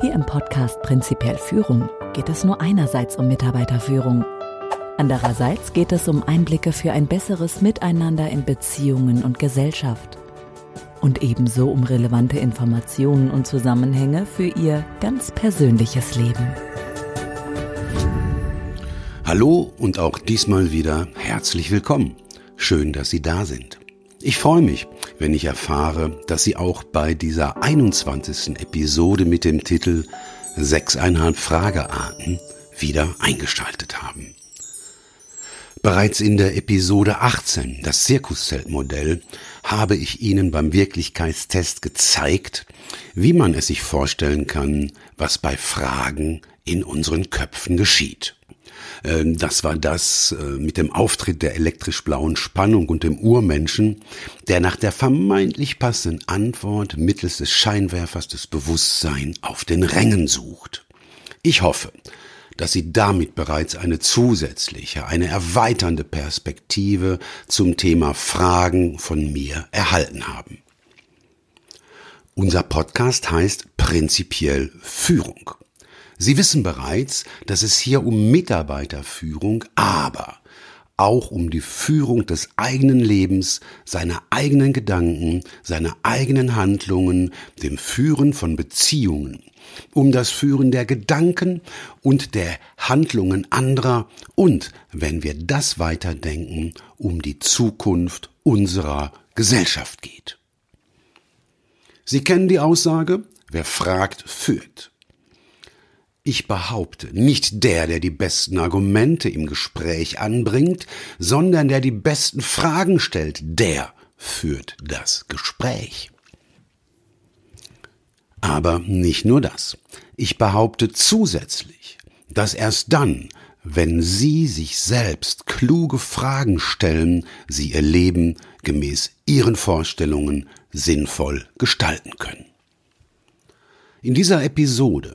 Hier im Podcast Prinzipiell Führung geht es nur einerseits um Mitarbeiterführung. Andererseits geht es um Einblicke für ein besseres Miteinander in Beziehungen und Gesellschaft. Und ebenso um relevante Informationen und Zusammenhänge für Ihr ganz persönliches Leben. Hallo und auch diesmal wieder herzlich willkommen. Schön, dass Sie da sind. Ich freue mich, wenn ich erfahre, dass Sie auch bei dieser 21. Episode mit dem Titel Sechseinhalb Fragearten wieder eingeschaltet haben. Bereits in der Episode 18, das Zirkuszeltmodell, habe ich Ihnen beim Wirklichkeitstest gezeigt, wie man es sich vorstellen kann, was bei Fragen in unseren Köpfen geschieht. Ähm, das war das äh, mit dem Auftritt der elektrisch blauen Spannung und dem Urmenschen, der nach der vermeintlich passenden Antwort mittels des Scheinwerfers des Bewusstseins auf den Rängen sucht. Ich hoffe, dass Sie damit bereits eine zusätzliche, eine erweiternde Perspektive zum Thema Fragen von mir erhalten haben. Unser Podcast heißt prinzipiell Führung. Sie wissen bereits, dass es hier um Mitarbeiterführung, aber auch um die Führung des eigenen Lebens, seiner eigenen Gedanken, seiner eigenen Handlungen, dem Führen von Beziehungen, um das Führen der Gedanken und der Handlungen anderer und, wenn wir das weiterdenken, um die Zukunft unserer Gesellschaft geht. Sie kennen die Aussage, wer fragt, führt. Ich behaupte, nicht der, der die besten Argumente im Gespräch anbringt, sondern der die besten Fragen stellt, der führt das Gespräch. Aber nicht nur das. Ich behaupte zusätzlich, dass erst dann, wenn Sie sich selbst kluge Fragen stellen, Sie Ihr Leben gemäß Ihren Vorstellungen sinnvoll gestalten können. In dieser Episode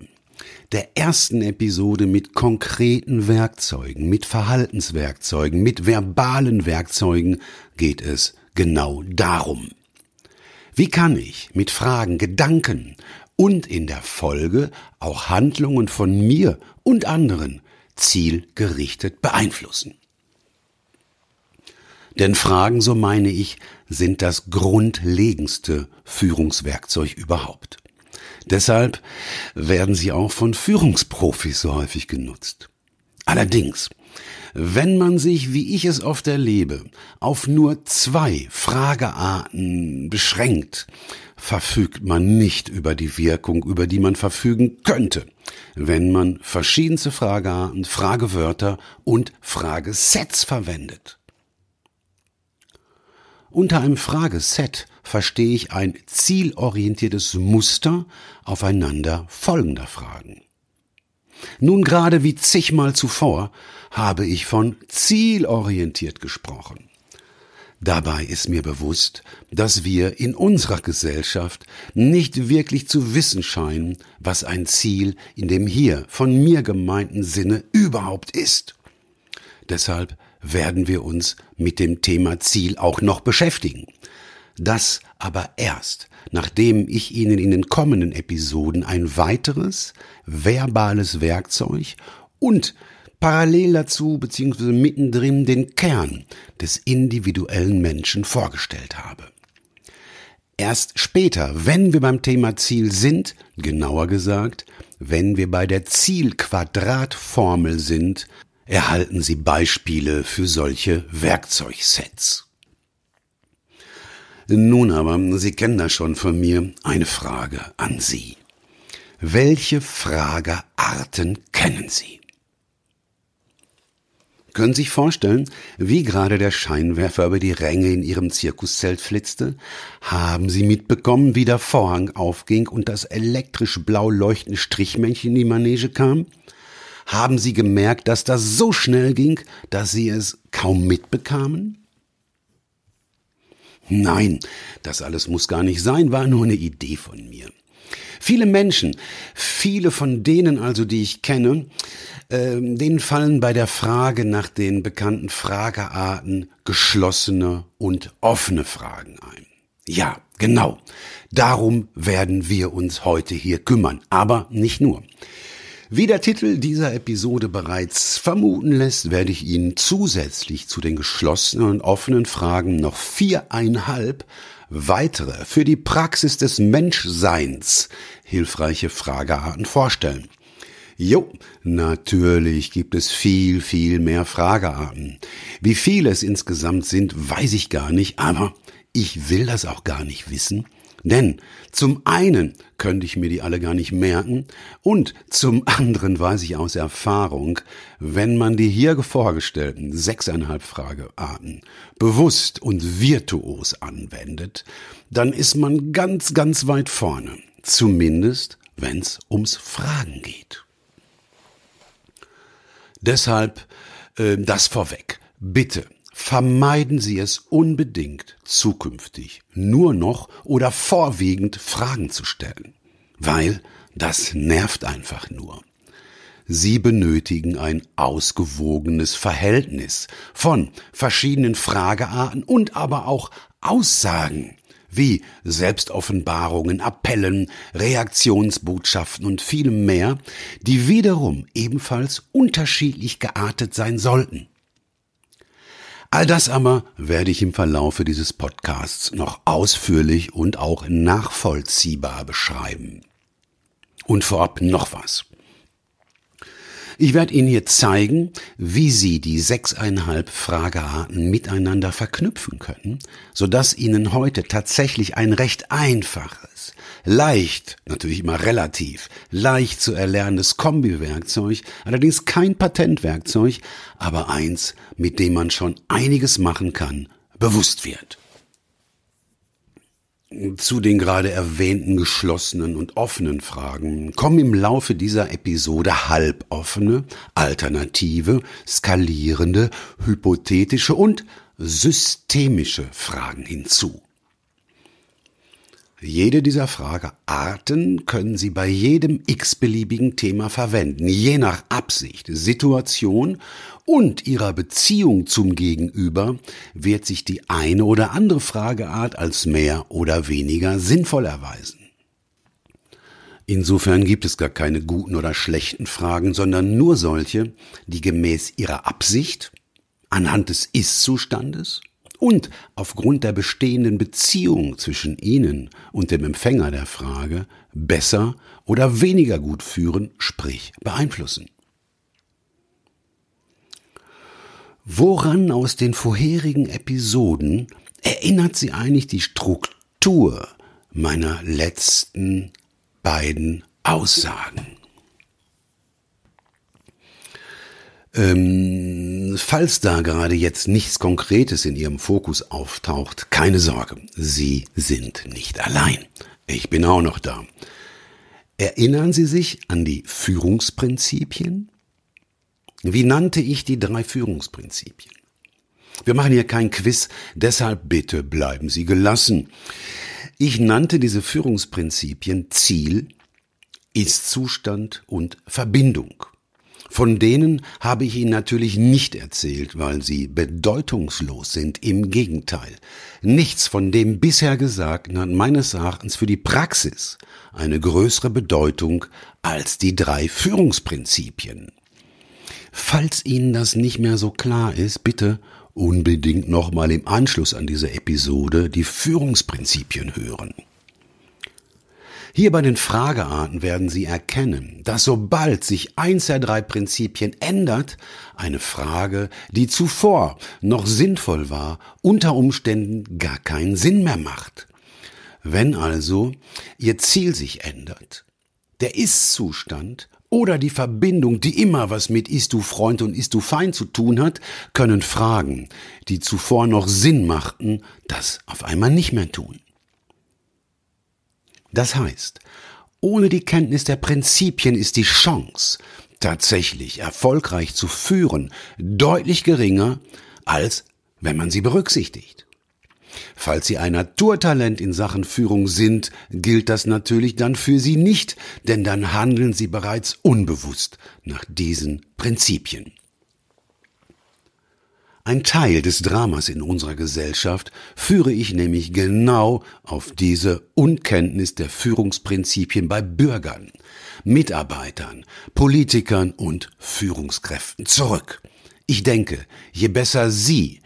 der ersten Episode mit konkreten Werkzeugen, mit Verhaltenswerkzeugen, mit verbalen Werkzeugen geht es genau darum. Wie kann ich mit Fragen, Gedanken und in der Folge auch Handlungen von mir und anderen zielgerichtet beeinflussen? Denn Fragen, so meine ich, sind das grundlegendste Führungswerkzeug überhaupt. Deshalb werden sie auch von Führungsprofis so häufig genutzt. Allerdings, wenn man sich, wie ich es oft erlebe, auf nur zwei Fragearten beschränkt, verfügt man nicht über die Wirkung, über die man verfügen könnte, wenn man verschiedenste Fragearten, Fragewörter und Fragesets verwendet. Unter einem Frageset verstehe ich ein zielorientiertes Muster aufeinander folgender Fragen. Nun gerade wie zigmal zuvor habe ich von zielorientiert gesprochen. Dabei ist mir bewusst, dass wir in unserer Gesellschaft nicht wirklich zu wissen scheinen, was ein Ziel in dem hier von mir gemeinten Sinne überhaupt ist. Deshalb werden wir uns mit dem Thema Ziel auch noch beschäftigen. Das aber erst, nachdem ich Ihnen in den kommenden Episoden ein weiteres verbales Werkzeug und parallel dazu bzw. mittendrin den Kern des individuellen Menschen vorgestellt habe. Erst später, wenn wir beim Thema Ziel sind, genauer gesagt, wenn wir bei der Zielquadratformel sind, erhalten Sie Beispiele für solche Werkzeugsets. Nun aber, Sie kennen das schon von mir, eine Frage an Sie. Welche Fragearten kennen Sie? Können Sie sich vorstellen, wie gerade der Scheinwerfer über die Ränge in Ihrem Zirkuszelt flitzte? Haben Sie mitbekommen, wie der Vorhang aufging und das elektrisch blau leuchtende Strichmännchen in die Manege kam? Haben Sie gemerkt, dass das so schnell ging, dass Sie es kaum mitbekamen? Nein, das alles muss gar nicht sein, war nur eine Idee von mir. Viele Menschen, viele von denen also, die ich kenne, äh, denen fallen bei der Frage nach den bekannten Fragearten geschlossene und offene Fragen ein. Ja, Genau, darum werden wir uns heute hier kümmern, aber nicht nur. Wie der Titel dieser Episode bereits vermuten lässt, werde ich Ihnen zusätzlich zu den geschlossenen und offenen Fragen noch viereinhalb weitere für die Praxis des Menschseins hilfreiche Fragearten vorstellen. Jo, natürlich gibt es viel, viel mehr Fragearten. Wie viele es insgesamt sind, weiß ich gar nicht, aber ich will das auch gar nicht wissen. Denn zum einen könnte ich mir die alle gar nicht merken und zum anderen weiß ich aus Erfahrung, wenn man die hier vorgestellten sechseinhalb Fragearten bewusst und virtuos anwendet, dann ist man ganz, ganz weit vorne. Zumindest, wenn es ums Fragen geht. Deshalb äh, das vorweg. Bitte vermeiden Sie es unbedingt zukünftig nur noch oder vorwiegend Fragen zu stellen, weil das nervt einfach nur. Sie benötigen ein ausgewogenes Verhältnis von verschiedenen Fragearten und aber auch Aussagen wie Selbstoffenbarungen, Appellen, Reaktionsbotschaften und vielem mehr, die wiederum ebenfalls unterschiedlich geartet sein sollten. All das aber werde ich im Verlaufe dieses Podcasts noch ausführlich und auch nachvollziehbar beschreiben. Und vorab noch was. Ich werde Ihnen hier zeigen, wie Sie die sechseinhalb Fragearten miteinander verknüpfen können, sodass Ihnen heute tatsächlich ein recht einfaches, leicht, natürlich immer relativ, leicht zu erlernendes Kombiwerkzeug, allerdings kein Patentwerkzeug, aber eins, mit dem man schon einiges machen kann, bewusst wird zu den gerade erwähnten geschlossenen und offenen Fragen kommen im Laufe dieser Episode halboffene, alternative, skalierende, hypothetische und systemische Fragen hinzu. Jede dieser Fragearten können Sie bei jedem x-beliebigen Thema verwenden, je nach Absicht, Situation und Ihrer Beziehung zum Gegenüber wird sich die eine oder andere Frageart als mehr oder weniger sinnvoll erweisen. Insofern gibt es gar keine guten oder schlechten Fragen, sondern nur solche, die gemäß ihrer Absicht, anhand des Ist-Zustandes und aufgrund der bestehenden Beziehung zwischen Ihnen und dem Empfänger der Frage besser oder weniger gut führen, sprich beeinflussen. Woran aus den vorherigen Episoden erinnert Sie eigentlich die Struktur meiner letzten beiden Aussagen? Ähm, falls da gerade jetzt nichts Konkretes in Ihrem Fokus auftaucht, keine Sorge, Sie sind nicht allein. Ich bin auch noch da. Erinnern Sie sich an die Führungsprinzipien? Wie nannte ich die drei Führungsprinzipien? Wir machen hier kein Quiz, deshalb bitte bleiben Sie gelassen. Ich nannte diese Führungsprinzipien Ziel, Ist-Zustand und Verbindung. Von denen habe ich Ihnen natürlich nicht erzählt, weil sie bedeutungslos sind. Im Gegenteil. Nichts von dem bisher Gesagten hat meines Erachtens für die Praxis eine größere Bedeutung als die drei Führungsprinzipien. Falls Ihnen das nicht mehr so klar ist, bitte unbedingt nochmal im Anschluss an diese Episode die Führungsprinzipien hören. Hier bei den Fragearten werden Sie erkennen, dass sobald sich eins der drei Prinzipien ändert, eine Frage, die zuvor noch sinnvoll war, unter Umständen gar keinen Sinn mehr macht. Wenn also Ihr Ziel sich ändert, der Ist-Zustand oder die Verbindung, die immer was mit Ist du Freund und Ist du Feind zu tun hat, können Fragen, die zuvor noch Sinn machten, das auf einmal nicht mehr tun. Das heißt, ohne die Kenntnis der Prinzipien ist die Chance, tatsächlich erfolgreich zu führen, deutlich geringer, als wenn man sie berücksichtigt. Falls Sie ein Naturtalent in Sachen Führung sind, gilt das natürlich dann für Sie nicht, denn dann handeln Sie bereits unbewusst nach diesen Prinzipien. Ein Teil des Dramas in unserer Gesellschaft führe ich nämlich genau auf diese Unkenntnis der Führungsprinzipien bei Bürgern, Mitarbeitern, Politikern und Führungskräften zurück. Ich denke, je besser Sie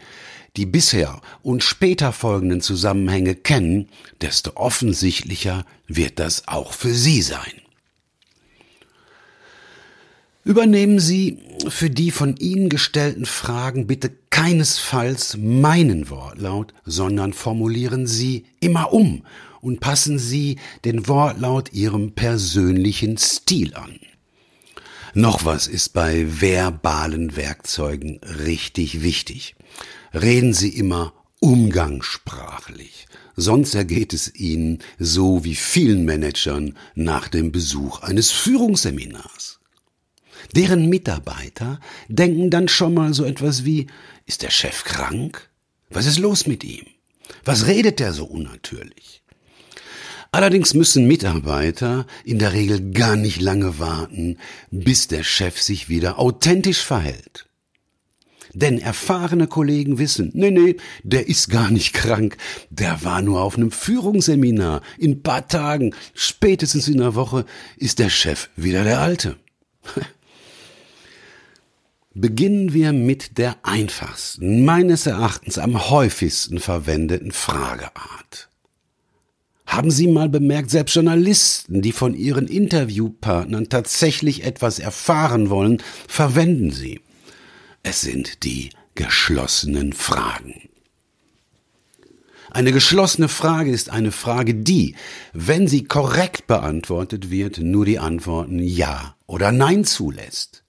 die bisher und später folgenden Zusammenhänge kennen, desto offensichtlicher wird das auch für Sie sein. Übernehmen Sie für die von Ihnen gestellten Fragen bitte keinesfalls meinen Wortlaut, sondern formulieren Sie immer um und passen Sie den Wortlaut Ihrem persönlichen Stil an. Noch was ist bei verbalen Werkzeugen richtig wichtig. Reden Sie immer umgangssprachlich, sonst ergeht es Ihnen so wie vielen Managern nach dem Besuch eines Führungsseminars. Deren Mitarbeiter denken dann schon mal so etwas wie, ist der Chef krank? Was ist los mit ihm? Was redet der so unnatürlich? Allerdings müssen Mitarbeiter in der Regel gar nicht lange warten, bis der Chef sich wieder authentisch verhält. Denn erfahrene Kollegen wissen, nee, nee, der ist gar nicht krank, der war nur auf einem Führungsseminar. In paar Tagen, spätestens in einer Woche, ist der Chef wieder der Alte. Beginnen wir mit der einfachsten, meines Erachtens am häufigsten verwendeten Frageart. Haben Sie mal bemerkt, selbst Journalisten, die von ihren Interviewpartnern tatsächlich etwas erfahren wollen, verwenden sie. Es sind die geschlossenen Fragen. Eine geschlossene Frage ist eine Frage, die, wenn sie korrekt beantwortet wird, nur die Antworten Ja oder Nein zulässt.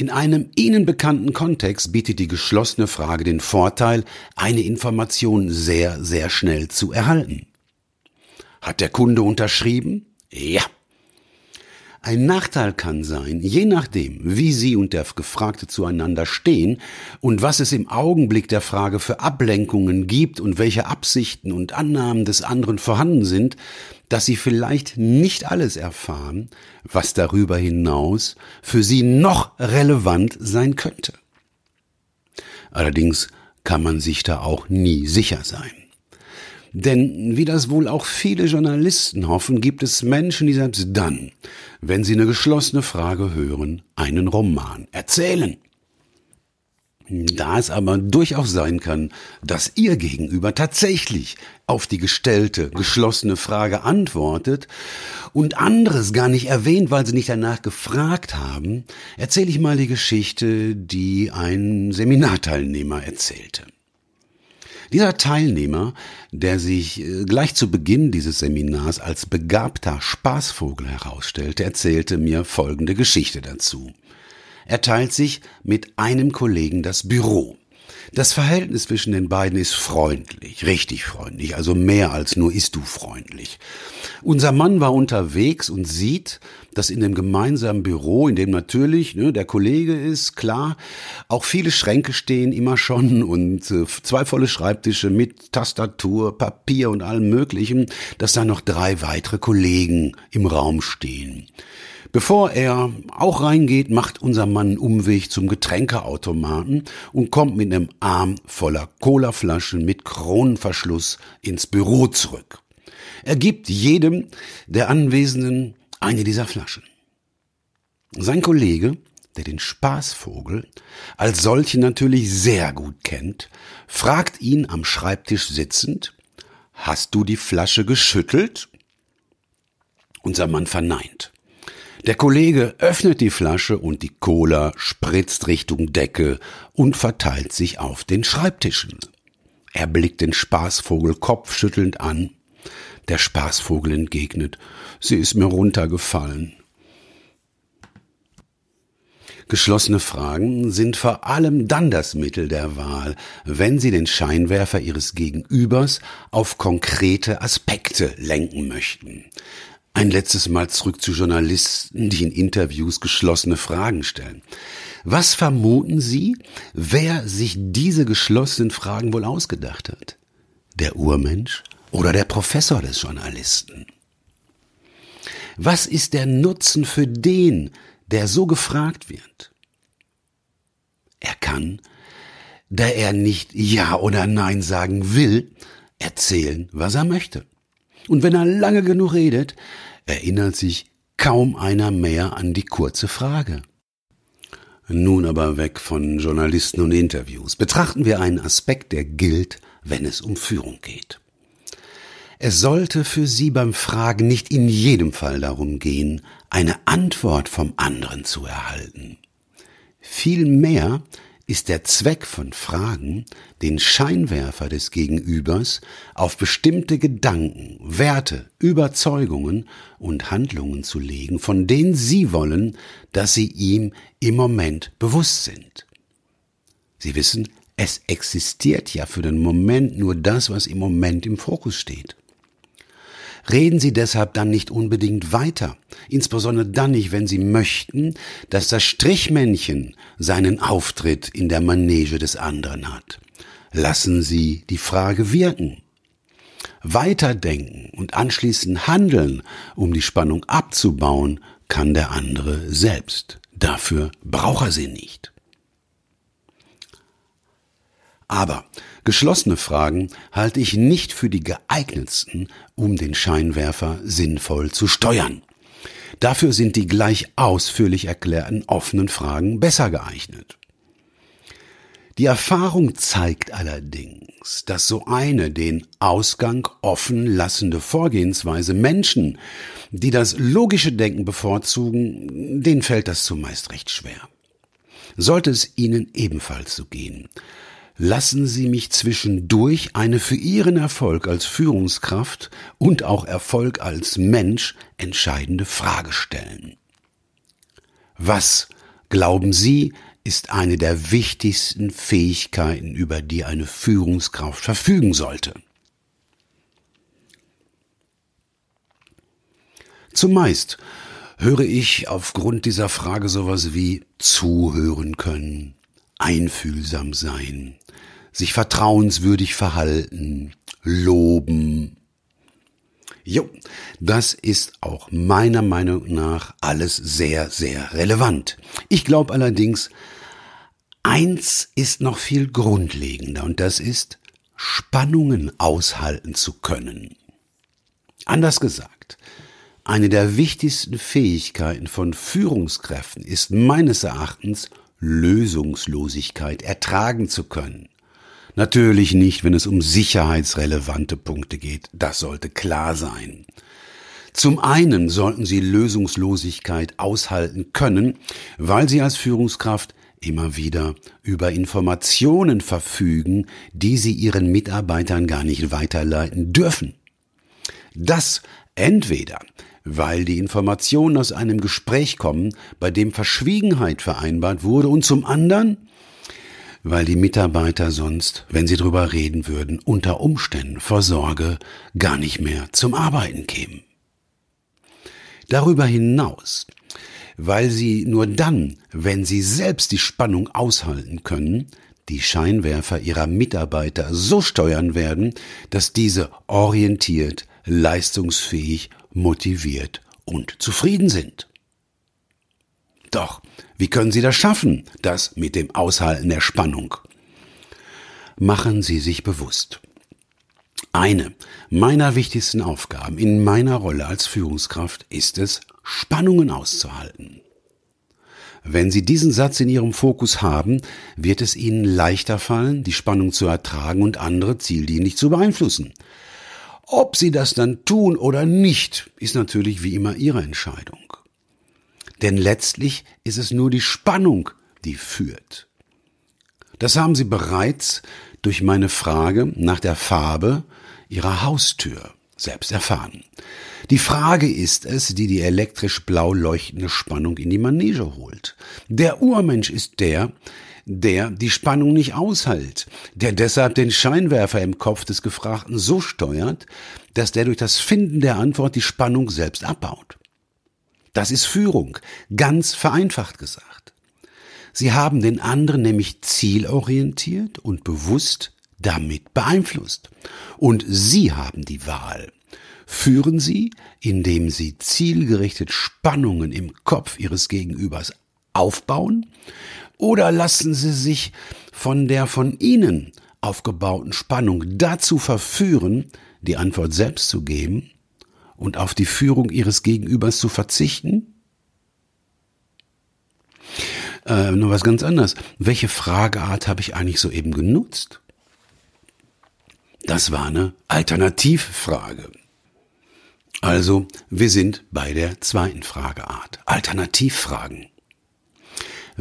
In einem Ihnen bekannten Kontext bietet die geschlossene Frage den Vorteil, eine Information sehr, sehr schnell zu erhalten. Hat der Kunde unterschrieben? Ja. Ein Nachteil kann sein, je nachdem, wie Sie und der Gefragte zueinander stehen und was es im Augenblick der Frage für Ablenkungen gibt und welche Absichten und Annahmen des anderen vorhanden sind, dass Sie vielleicht nicht alles erfahren, was darüber hinaus für Sie noch relevant sein könnte. Allerdings kann man sich da auch nie sicher sein. Denn wie das wohl auch viele Journalisten hoffen, gibt es Menschen, die selbst dann, wenn sie eine geschlossene Frage hören, einen Roman erzählen. Da es aber durchaus sein kann, dass Ihr Gegenüber tatsächlich auf die gestellte, geschlossene Frage antwortet und anderes gar nicht erwähnt, weil Sie nicht danach gefragt haben, erzähle ich mal die Geschichte, die ein Seminarteilnehmer erzählte. Dieser Teilnehmer, der sich äh, gleich zu Beginn dieses Seminars als begabter Spaßvogel herausstellte, erzählte mir folgende Geschichte dazu. Er teilt sich mit einem Kollegen das Büro. Das Verhältnis zwischen den beiden ist freundlich, richtig freundlich, also mehr als nur ist du freundlich. Unser Mann war unterwegs und sieht, dass in dem gemeinsamen Büro, in dem natürlich ne, der Kollege ist, klar, auch viele Schränke stehen immer schon und äh, zwei volle Schreibtische mit Tastatur, Papier und allem Möglichen, dass da noch drei weitere Kollegen im Raum stehen. Bevor er auch reingeht, macht unser Mann einen Umweg zum Getränkeautomaten und kommt mit einem Arm voller Colaflaschen mit Kronenverschluss ins Büro zurück. Er gibt jedem der Anwesenden eine dieser Flaschen. Sein Kollege, der den Spaßvogel als solchen natürlich sehr gut kennt, fragt ihn am Schreibtisch sitzend, Hast du die Flasche geschüttelt? Unser Mann verneint. Der Kollege öffnet die Flasche und die Cola spritzt Richtung Decke und verteilt sich auf den Schreibtischen. Er blickt den Spaßvogel kopfschüttelnd an. Der Spaßvogel entgegnet, sie ist mir runtergefallen. Geschlossene Fragen sind vor allem dann das Mittel der Wahl, wenn sie den Scheinwerfer ihres Gegenübers auf konkrete Aspekte lenken möchten. Ein letztes Mal zurück zu Journalisten, die in Interviews geschlossene Fragen stellen. Was vermuten Sie, wer sich diese geschlossenen Fragen wohl ausgedacht hat? Der Urmensch oder der Professor des Journalisten? Was ist der Nutzen für den, der so gefragt wird? Er kann da er nicht Ja oder Nein sagen will, erzählen, was er möchte. Und wenn er lange genug redet, erinnert sich kaum einer mehr an die kurze Frage. Nun aber weg von Journalisten und Interviews. Betrachten wir einen Aspekt, der gilt, wenn es um Führung geht. Es sollte für Sie beim Fragen nicht in jedem Fall darum gehen, eine Antwort vom anderen zu erhalten. Vielmehr ist der Zweck von Fragen, den Scheinwerfer des Gegenübers auf bestimmte Gedanken, Werte, Überzeugungen und Handlungen zu legen, von denen Sie wollen, dass sie ihm im Moment bewusst sind. Sie wissen, es existiert ja für den Moment nur das, was im Moment im Fokus steht. Reden Sie deshalb dann nicht unbedingt weiter, insbesondere dann nicht, wenn Sie möchten, dass das Strichmännchen seinen Auftritt in der Manege des anderen hat. Lassen Sie die Frage wirken. Weiterdenken und anschließend handeln, um die Spannung abzubauen, kann der andere selbst. Dafür braucht er sie nicht. Aber geschlossene Fragen halte ich nicht für die geeignetsten, um den Scheinwerfer sinnvoll zu steuern. Dafür sind die gleich ausführlich erklärten offenen Fragen besser geeignet. Die Erfahrung zeigt allerdings, dass so eine den Ausgang offen lassende Vorgehensweise Menschen, die das logische Denken bevorzugen, denen fällt das zumeist recht schwer. Sollte es ihnen ebenfalls so gehen, lassen Sie mich zwischendurch eine für Ihren Erfolg als Führungskraft und auch Erfolg als Mensch entscheidende Frage stellen. Was, glauben Sie, ist eine der wichtigsten Fähigkeiten, über die eine Führungskraft verfügen sollte? Zumeist höre ich aufgrund dieser Frage sowas wie zuhören können, einfühlsam sein, sich vertrauenswürdig verhalten, loben. Jo, das ist auch meiner Meinung nach alles sehr, sehr relevant. Ich glaube allerdings, eins ist noch viel grundlegender und das ist, Spannungen aushalten zu können. Anders gesagt, eine der wichtigsten Fähigkeiten von Führungskräften ist meines Erachtens Lösungslosigkeit ertragen zu können. Natürlich nicht, wenn es um sicherheitsrelevante Punkte geht. Das sollte klar sein. Zum einen sollten Sie Lösungslosigkeit aushalten können, weil Sie als Führungskraft immer wieder über Informationen verfügen, die Sie Ihren Mitarbeitern gar nicht weiterleiten dürfen. Das entweder, weil die Informationen aus einem Gespräch kommen, bei dem Verschwiegenheit vereinbart wurde, und zum anderen, weil die Mitarbeiter sonst, wenn sie drüber reden würden, unter Umständen vor Sorge gar nicht mehr zum Arbeiten kämen. Darüber hinaus, weil sie nur dann, wenn sie selbst die Spannung aushalten können, die Scheinwerfer ihrer Mitarbeiter so steuern werden, dass diese orientiert, leistungsfähig, motiviert und zufrieden sind. Doch, wie können Sie das schaffen, das mit dem Aushalten der Spannung? Machen Sie sich bewusst. Eine meiner wichtigsten Aufgaben in meiner Rolle als Führungskraft ist es, Spannungen auszuhalten. Wenn Sie diesen Satz in Ihrem Fokus haben, wird es Ihnen leichter fallen, die Spannung zu ertragen und andere zieldienlich zu beeinflussen. Ob Sie das dann tun oder nicht, ist natürlich wie immer Ihre Entscheidung. Denn letztlich ist es nur die Spannung, die führt. Das haben Sie bereits durch meine Frage nach der Farbe Ihrer Haustür selbst erfahren. Die Frage ist es, die die elektrisch blau leuchtende Spannung in die Manege holt. Der Urmensch ist der, der die Spannung nicht aushält, der deshalb den Scheinwerfer im Kopf des Gefragten so steuert, dass der durch das Finden der Antwort die Spannung selbst abbaut. Das ist Führung, ganz vereinfacht gesagt. Sie haben den anderen nämlich zielorientiert und bewusst damit beeinflusst. Und Sie haben die Wahl. Führen Sie, indem Sie zielgerichtet Spannungen im Kopf Ihres Gegenübers aufbauen, Oder lassen Sie sich von der von Ihnen aufgebauten Spannung dazu verführen, die Antwort selbst zu geben und auf die Führung Ihres Gegenübers zu verzichten? Äh, nur was ganz anderes. Welche Frageart habe ich eigentlich soeben genutzt? Das war eine Alternativfrage. Also, wir sind bei der zweiten Frageart. Alternativfragen.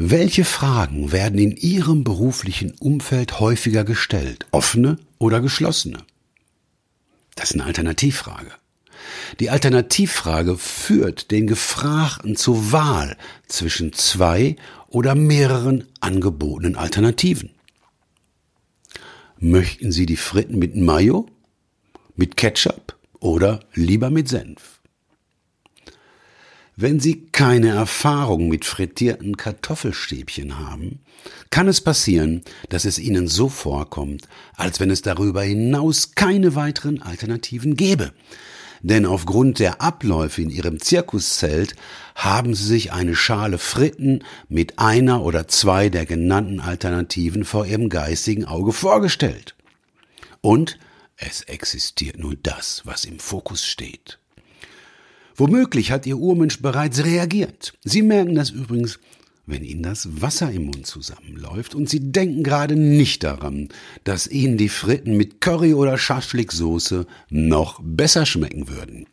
Welche Fragen werden in Ihrem beruflichen Umfeld häufiger gestellt? Offene oder geschlossene? Das ist eine Alternativfrage. Die Alternativfrage führt den Gefragten zur Wahl zwischen zwei oder mehreren angebotenen Alternativen. Möchten Sie die Fritten mit Mayo, mit Ketchup oder lieber mit Senf? Wenn Sie keine Erfahrung mit frittierten Kartoffelstäbchen haben, kann es passieren, dass es Ihnen so vorkommt, als wenn es darüber hinaus keine weiteren Alternativen gäbe. Denn aufgrund der Abläufe in Ihrem Zirkuszelt haben Sie sich eine Schale Fritten mit einer oder zwei der genannten Alternativen vor Ihrem geistigen Auge vorgestellt. Und es existiert nur das, was im Fokus steht. Womöglich hat Ihr Urmensch bereits reagiert. Sie merken das übrigens, wenn Ihnen das Wasser im Mund zusammenläuft und Sie denken gerade nicht daran, dass Ihnen die Fritten mit Curry oder Schaschliksoße noch besser schmecken würden.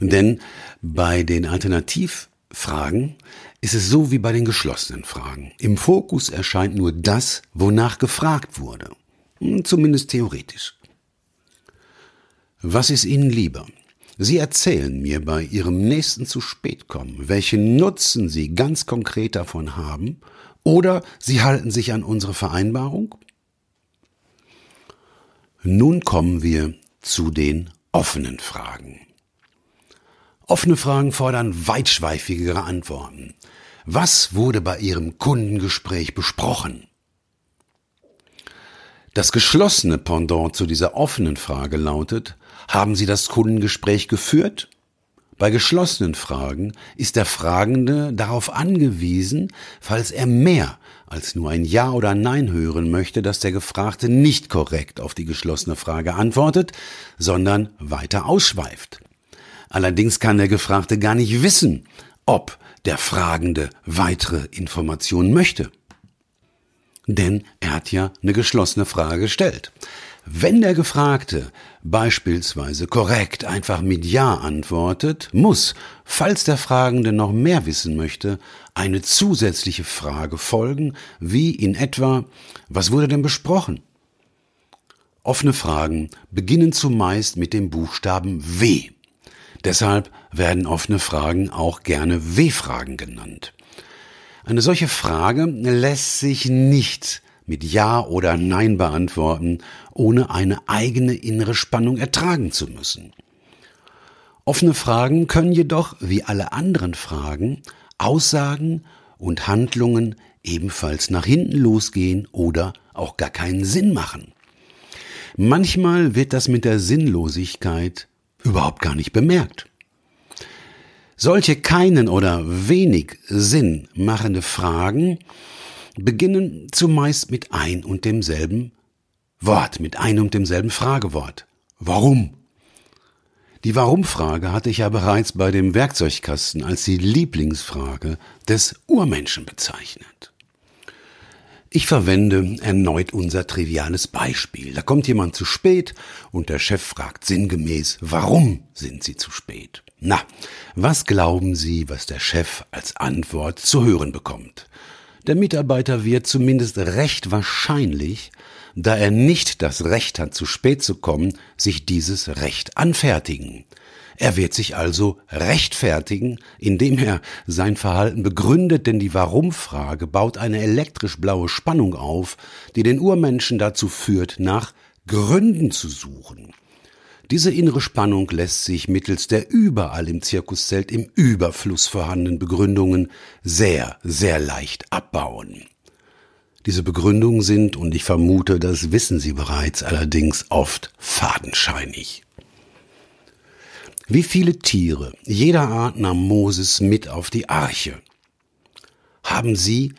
Denn bei den Alternativfragen ist es so wie bei den geschlossenen Fragen. Im Fokus erscheint nur das, wonach gefragt wurde. Hm, zumindest theoretisch. Was ist Ihnen lieber? Sie erzählen mir bei Ihrem nächsten zu spät kommen, welchen Nutzen Sie ganz konkret davon haben, oder Sie halten sich an unsere Vereinbarung? Nun kommen wir zu den offenen Fragen. Offene Fragen fordern weitschweifigere Antworten. Was wurde bei Ihrem Kundengespräch besprochen? Das geschlossene Pendant zu dieser offenen Frage lautet, haben Sie das Kundengespräch geführt? Bei geschlossenen Fragen ist der Fragende darauf angewiesen, falls er mehr als nur ein Ja oder Nein hören möchte, dass der Gefragte nicht korrekt auf die geschlossene Frage antwortet, sondern weiter ausschweift. Allerdings kann der Gefragte gar nicht wissen, ob der Fragende weitere Informationen möchte. Denn er hat ja eine geschlossene Frage gestellt. Wenn der Gefragte beispielsweise korrekt einfach mit Ja antwortet, muss, falls der Fragende noch mehr wissen möchte, eine zusätzliche Frage folgen, wie in etwa, was wurde denn besprochen? Offene Fragen beginnen zumeist mit dem Buchstaben W. Deshalb werden offene Fragen auch gerne W-Fragen genannt. Eine solche Frage lässt sich nicht mit Ja oder Nein beantworten, ohne eine eigene innere Spannung ertragen zu müssen. Offene Fragen können jedoch, wie alle anderen Fragen, Aussagen und Handlungen ebenfalls nach hinten losgehen oder auch gar keinen Sinn machen. Manchmal wird das mit der Sinnlosigkeit überhaupt gar nicht bemerkt. Solche keinen oder wenig Sinn machende Fragen beginnen zumeist mit ein und demselben Wort, mit ein und demselben Fragewort. Warum? Die Warum-Frage hatte ich ja bereits bei dem Werkzeugkasten als die Lieblingsfrage des Urmenschen bezeichnet. Ich verwende erneut unser triviales Beispiel. Da kommt jemand zu spät und der Chef fragt sinngemäß, warum sind Sie zu spät? Na, was glauben Sie, was der Chef als Antwort zu hören bekommt? Der Mitarbeiter wird zumindest recht wahrscheinlich, da er nicht das Recht hat, zu spät zu kommen, sich dieses Recht anfertigen. Er wird sich also rechtfertigen, indem er sein Verhalten begründet, denn die Warum-Frage baut eine elektrisch blaue Spannung auf, die den Urmenschen dazu führt, nach Gründen zu suchen. Diese innere Spannung lässt sich mittels der überall im Zirkuszelt im Überfluss vorhandenen Begründungen sehr, sehr leicht abbauen. Diese Begründungen sind, und ich vermute, das wissen Sie bereits, allerdings oft fadenscheinig. Wie viele Tiere jeder Art nahm Moses mit auf die Arche? Haben Sie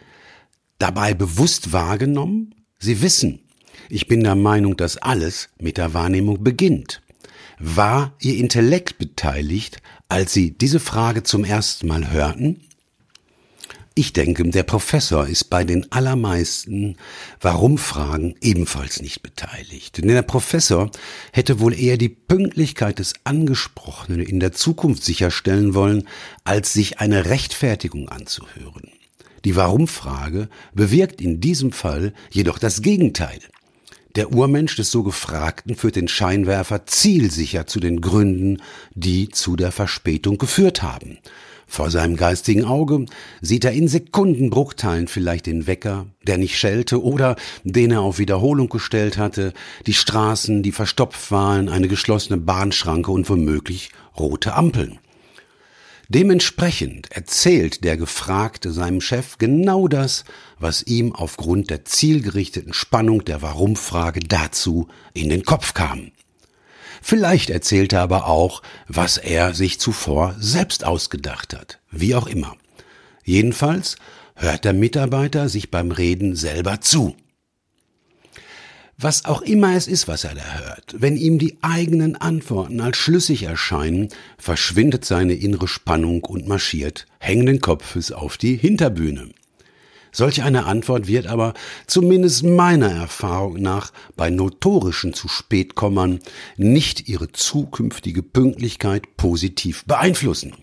dabei bewusst wahrgenommen? Sie wissen, ich bin der Meinung, dass alles mit der Wahrnehmung beginnt. War Ihr Intellekt beteiligt, als Sie diese Frage zum ersten Mal hörten? Ich denke, der Professor ist bei den allermeisten Warum-Fragen ebenfalls nicht beteiligt. Denn der Professor hätte wohl eher die Pünktlichkeit des Angesprochenen in der Zukunft sicherstellen wollen, als sich eine Rechtfertigung anzuhören. Die Warum-Frage bewirkt in diesem Fall jedoch das Gegenteil. Der Urmensch des so Gefragten führt den Scheinwerfer zielsicher zu den Gründen, die zu der Verspätung geführt haben. Vor seinem geistigen Auge sieht er in Sekundenbruchteilen vielleicht den Wecker, der nicht schellte oder den er auf Wiederholung gestellt hatte, die Straßen, die verstopft waren, eine geschlossene Bahnschranke und womöglich rote Ampeln. Dementsprechend erzählt der Gefragte seinem Chef genau das, was ihm aufgrund der zielgerichteten Spannung der Warum-Frage dazu in den Kopf kam. Vielleicht erzählt er aber auch, was er sich zuvor selbst ausgedacht hat. Wie auch immer. Jedenfalls hört der Mitarbeiter sich beim Reden selber zu. Was auch immer es ist, was er da hört, wenn ihm die eigenen Antworten als schlüssig erscheinen, verschwindet seine innere Spannung und marschiert hängenden Kopfes auf die Hinterbühne. Solch eine Antwort wird aber zumindest meiner Erfahrung nach bei notorischen zu Spätkommern nicht ihre zukünftige Pünktlichkeit positiv beeinflussen.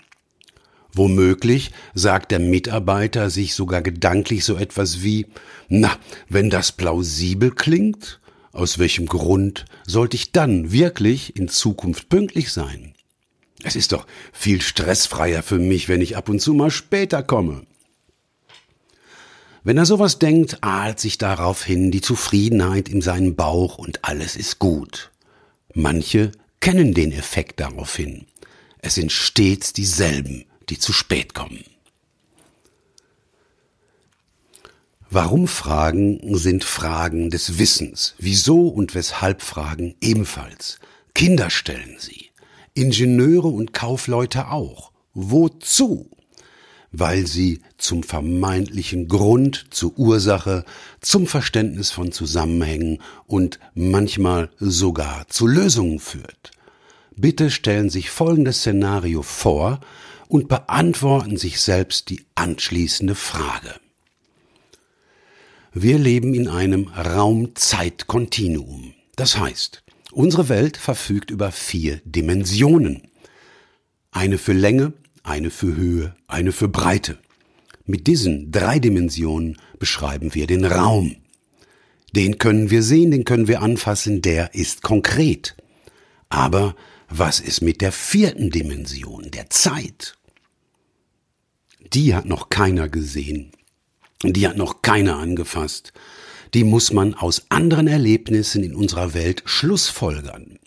Womöglich sagt der Mitarbeiter sich sogar gedanklich so etwas wie, na, wenn das plausibel klingt, aus welchem Grund sollte ich dann wirklich in Zukunft pünktlich sein? Es ist doch viel stressfreier für mich, wenn ich ab und zu mal später komme. Wenn er sowas denkt, ahlt sich daraufhin die Zufriedenheit in seinem Bauch und alles ist gut. Manche kennen den Effekt daraufhin. Es sind stets dieselben, die zu spät kommen. Warum Fragen sind Fragen des Wissens, wieso und weshalb Fragen ebenfalls. Kinder stellen sie, Ingenieure und Kaufleute auch. Wozu? Weil sie zum vermeintlichen Grund, zur Ursache, zum Verständnis von Zusammenhängen und manchmal sogar zu Lösungen führt. Bitte stellen sich folgendes Szenario vor und beantworten sich selbst die anschließende Frage. Wir leben in einem Raum-Zeit-Kontinuum. Das heißt, unsere Welt verfügt über vier Dimensionen. Eine für Länge, eine für Höhe, eine für Breite. Mit diesen drei Dimensionen beschreiben wir den Raum. Den können wir sehen, den können wir anfassen, der ist konkret. Aber was ist mit der vierten Dimension, der Zeit? Die hat noch keiner gesehen. Die hat noch keiner angefasst. Die muss man aus anderen Erlebnissen in unserer Welt schlussfolgern.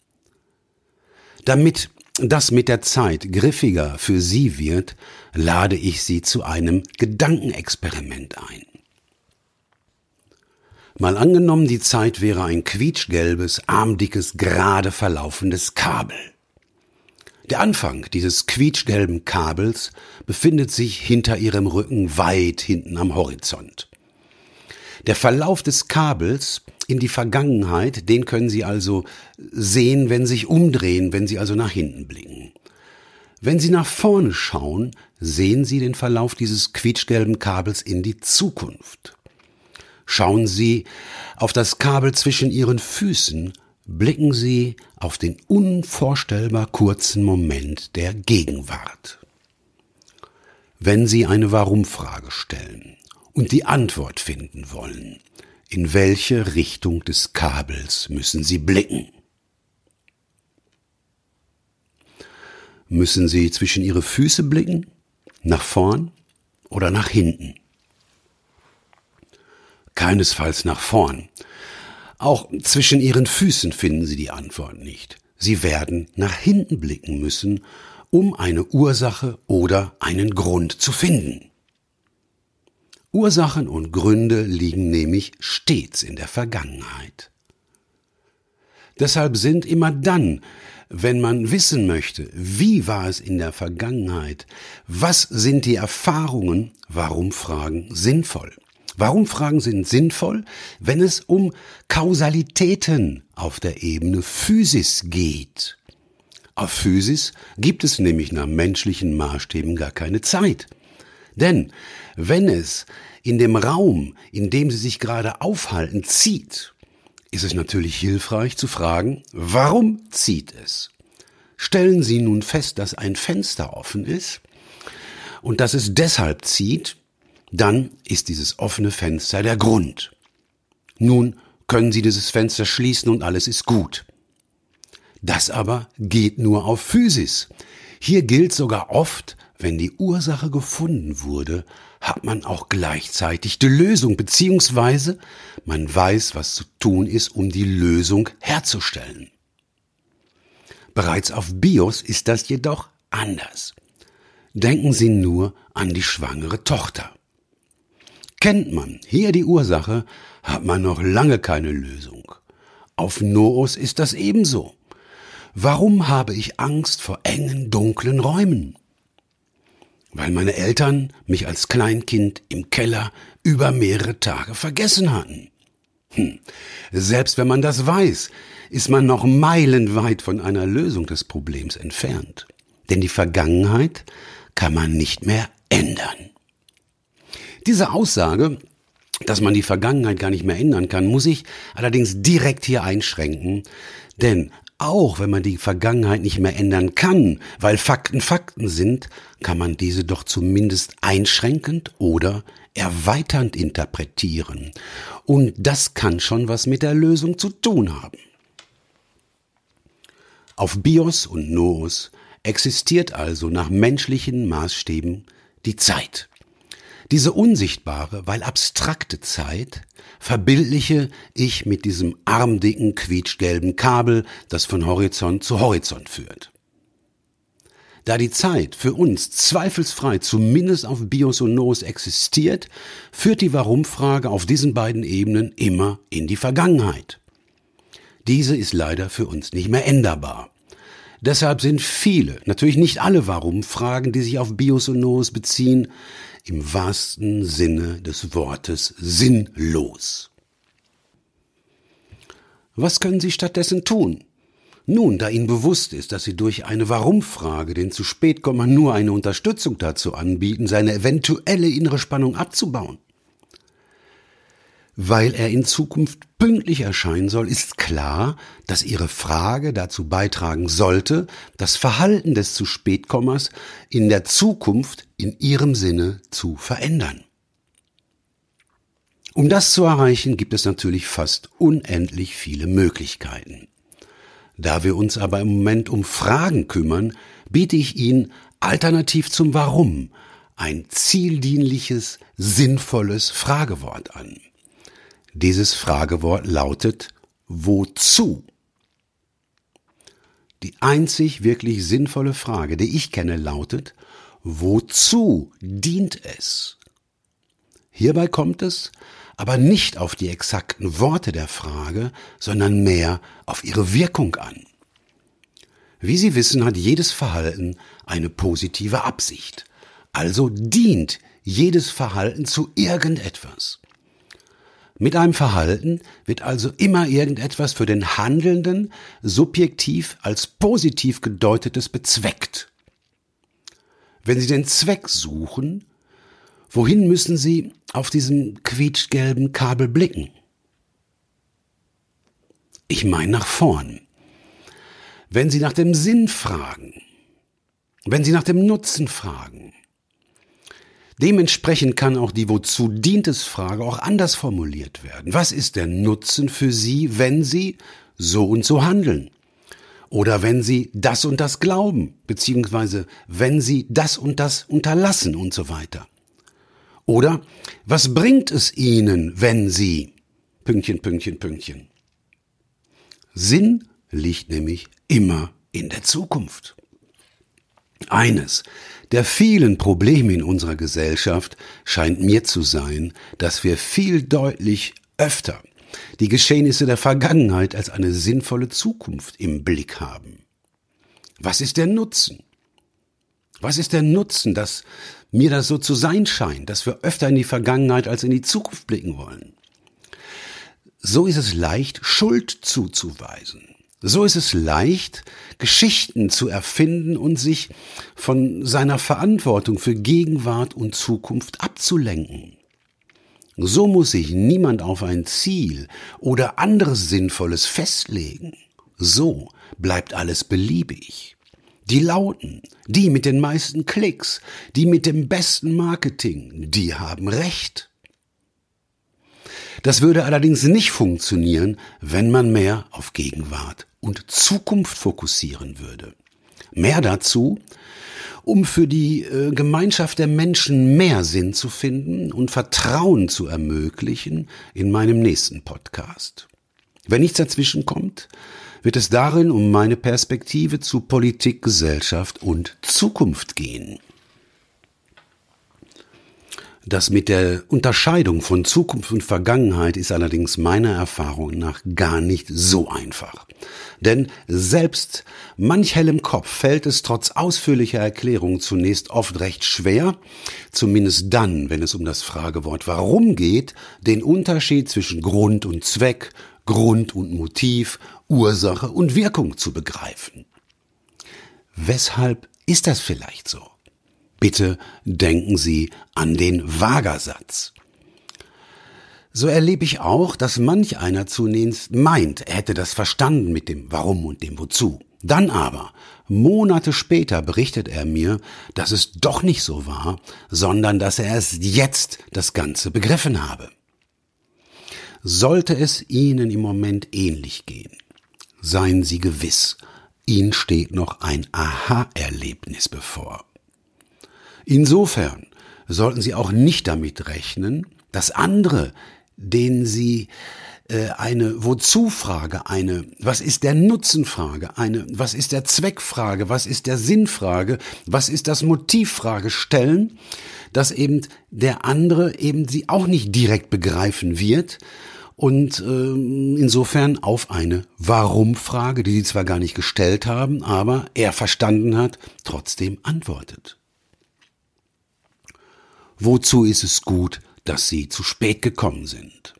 Damit das mit der Zeit griffiger für Sie wird, lade ich Sie zu einem Gedankenexperiment ein. Mal angenommen, die Zeit wäre ein quietschgelbes, armdickes, gerade verlaufendes Kabel. Der Anfang dieses quietschgelben Kabels befindet sich hinter Ihrem Rücken weit hinten am Horizont. Der Verlauf des Kabels in die Vergangenheit, den können Sie also sehen, wenn Sie sich umdrehen, wenn Sie also nach hinten blicken. Wenn Sie nach vorne schauen, sehen Sie den Verlauf dieses quietschgelben Kabels in die Zukunft. Schauen Sie auf das Kabel zwischen Ihren Füßen, blicken Sie auf den unvorstellbar kurzen Moment der Gegenwart. Wenn Sie eine Warum-Frage stellen und die Antwort finden wollen, in welche Richtung des Kabels müssen Sie blicken? Müssen Sie zwischen Ihre Füße blicken? Nach vorn oder nach hinten? Keinesfalls nach vorn. Auch zwischen Ihren Füßen finden Sie die Antwort nicht. Sie werden nach hinten blicken müssen, um eine Ursache oder einen Grund zu finden. Ursachen und Gründe liegen nämlich stets in der Vergangenheit. Deshalb sind immer dann, wenn man wissen möchte, wie war es in der Vergangenheit, was sind die Erfahrungen, warum Fragen sinnvoll. Warum Fragen sind sinnvoll, wenn es um Kausalitäten auf der Ebene Physis geht? Auf Physis gibt es nämlich nach menschlichen Maßstäben gar keine Zeit. Denn wenn es in dem Raum, in dem Sie sich gerade aufhalten, zieht, ist es natürlich hilfreich zu fragen, warum zieht es? Stellen Sie nun fest, dass ein Fenster offen ist und dass es deshalb zieht, dann ist dieses offene Fenster der Grund. Nun können Sie dieses Fenster schließen und alles ist gut. Das aber geht nur auf Physis. Hier gilt sogar oft, wenn die Ursache gefunden wurde, hat man auch gleichzeitig die Lösung, beziehungsweise man weiß, was zu tun ist, um die Lösung herzustellen. Bereits auf BIOS ist das jedoch anders. Denken Sie nur an die schwangere Tochter. Kennt man hier die Ursache, hat man noch lange keine Lösung. Auf Noos ist das ebenso. Warum habe ich Angst vor engen, dunklen Räumen? Weil meine Eltern mich als Kleinkind im Keller über mehrere Tage vergessen hatten. Hm. Selbst wenn man das weiß, ist man noch meilenweit von einer Lösung des Problems entfernt. Denn die Vergangenheit kann man nicht mehr ändern. Diese Aussage, dass man die Vergangenheit gar nicht mehr ändern kann, muss ich allerdings direkt hier einschränken, denn auch wenn man die Vergangenheit nicht mehr ändern kann, weil Fakten Fakten sind, kann man diese doch zumindest einschränkend oder erweiternd interpretieren. Und das kann schon was mit der Lösung zu tun haben. Auf Bios und Noos existiert also nach menschlichen Maßstäben die Zeit. Diese unsichtbare, weil abstrakte Zeit verbildliche ich mit diesem armdicken, quietschgelben Kabel, das von Horizont zu Horizont führt. Da die Zeit für uns zweifelsfrei zumindest auf Bios und Noos existiert, führt die Warum-Frage auf diesen beiden Ebenen immer in die Vergangenheit. Diese ist leider für uns nicht mehr änderbar. Deshalb sind viele, natürlich nicht alle Warum-Fragen, die sich auf Bios und Noos beziehen, im wahrsten Sinne des Wortes sinnlos. Was können Sie stattdessen tun? Nun, da Ihnen bewusst ist, dass Sie durch eine Warum-Frage den zu spät kommen nur eine Unterstützung dazu anbieten, seine eventuelle innere Spannung abzubauen. Weil er in Zukunft pünktlich erscheinen soll, ist klar, dass Ihre Frage dazu beitragen sollte, das Verhalten des zu spätkommers in der Zukunft in Ihrem Sinne zu verändern. Um das zu erreichen, gibt es natürlich fast unendlich viele Möglichkeiten. Da wir uns aber im Moment um Fragen kümmern, biete ich Ihnen alternativ zum Warum ein zieldienliches, sinnvolles Fragewort an. Dieses Fragewort lautet Wozu? Die einzig wirklich sinnvolle Frage, die ich kenne, lautet Wozu dient es? Hierbei kommt es aber nicht auf die exakten Worte der Frage, sondern mehr auf ihre Wirkung an. Wie Sie wissen, hat jedes Verhalten eine positive Absicht. Also dient jedes Verhalten zu irgendetwas. Mit einem Verhalten wird also immer irgendetwas für den Handelnden subjektiv als positiv gedeutetes bezweckt. Wenn Sie den Zweck suchen, wohin müssen Sie auf diesem quietschgelben Kabel blicken? Ich meine nach vorn. Wenn Sie nach dem Sinn fragen, wenn Sie nach dem Nutzen fragen, Dementsprechend kann auch die Wozu dient es Frage auch anders formuliert werden. Was ist der Nutzen für Sie, wenn Sie so und so handeln? Oder wenn Sie das und das glauben, beziehungsweise wenn Sie das und das unterlassen und so weiter. Oder was bringt es Ihnen, wenn Sie Pünktchen, Pünktchen, Pünktchen. Sinn liegt nämlich immer in der Zukunft. Eines der vielen Probleme in unserer Gesellschaft scheint mir zu sein, dass wir viel deutlich öfter die Geschehnisse der Vergangenheit als eine sinnvolle Zukunft im Blick haben. Was ist der Nutzen? Was ist der Nutzen, dass mir das so zu sein scheint, dass wir öfter in die Vergangenheit als in die Zukunft blicken wollen? So ist es leicht, Schuld zuzuweisen. So ist es leicht, Geschichten zu erfinden und sich von seiner Verantwortung für Gegenwart und Zukunft abzulenken. So muss sich niemand auf ein Ziel oder anderes Sinnvolles festlegen. So bleibt alles beliebig. Die Lauten, die mit den meisten Klicks, die mit dem besten Marketing, die haben Recht. Das würde allerdings nicht funktionieren, wenn man mehr auf Gegenwart und Zukunft fokussieren würde. Mehr dazu, um für die äh, Gemeinschaft der Menschen mehr Sinn zu finden und Vertrauen zu ermöglichen in meinem nächsten Podcast. Wenn nichts dazwischen kommt, wird es darin um meine Perspektive zu Politik, Gesellschaft und Zukunft gehen. Das mit der Unterscheidung von Zukunft und Vergangenheit ist allerdings meiner Erfahrung nach gar nicht so einfach. Denn selbst manch hellem Kopf fällt es trotz ausführlicher Erklärung zunächst oft recht schwer, zumindest dann, wenn es um das Fragewort warum geht, den Unterschied zwischen Grund und Zweck, Grund und Motiv, Ursache und Wirkung zu begreifen. Weshalb ist das vielleicht so? Bitte denken Sie an den Wagersatz. So erlebe ich auch, dass manch einer zunächst meint, er hätte das verstanden mit dem Warum und dem Wozu. Dann aber, Monate später berichtet er mir, dass es doch nicht so war, sondern dass er erst jetzt das Ganze begriffen habe. Sollte es Ihnen im Moment ähnlich gehen, seien Sie gewiss, Ihnen steht noch ein Aha-Erlebnis bevor. Insofern sollten Sie auch nicht damit rechnen, dass andere, denen Sie äh, eine Wozu-Frage, eine Was ist der Nutzen-Frage, eine Was ist der Zweck-Frage, was ist der Sinn-Frage, was ist das Motiv-Frage stellen, dass eben der andere eben sie auch nicht direkt begreifen wird und äh, insofern auf eine Warum-Frage, die sie zwar gar nicht gestellt haben, aber er verstanden hat, trotzdem antwortet. Wozu ist es gut, dass Sie zu spät gekommen sind?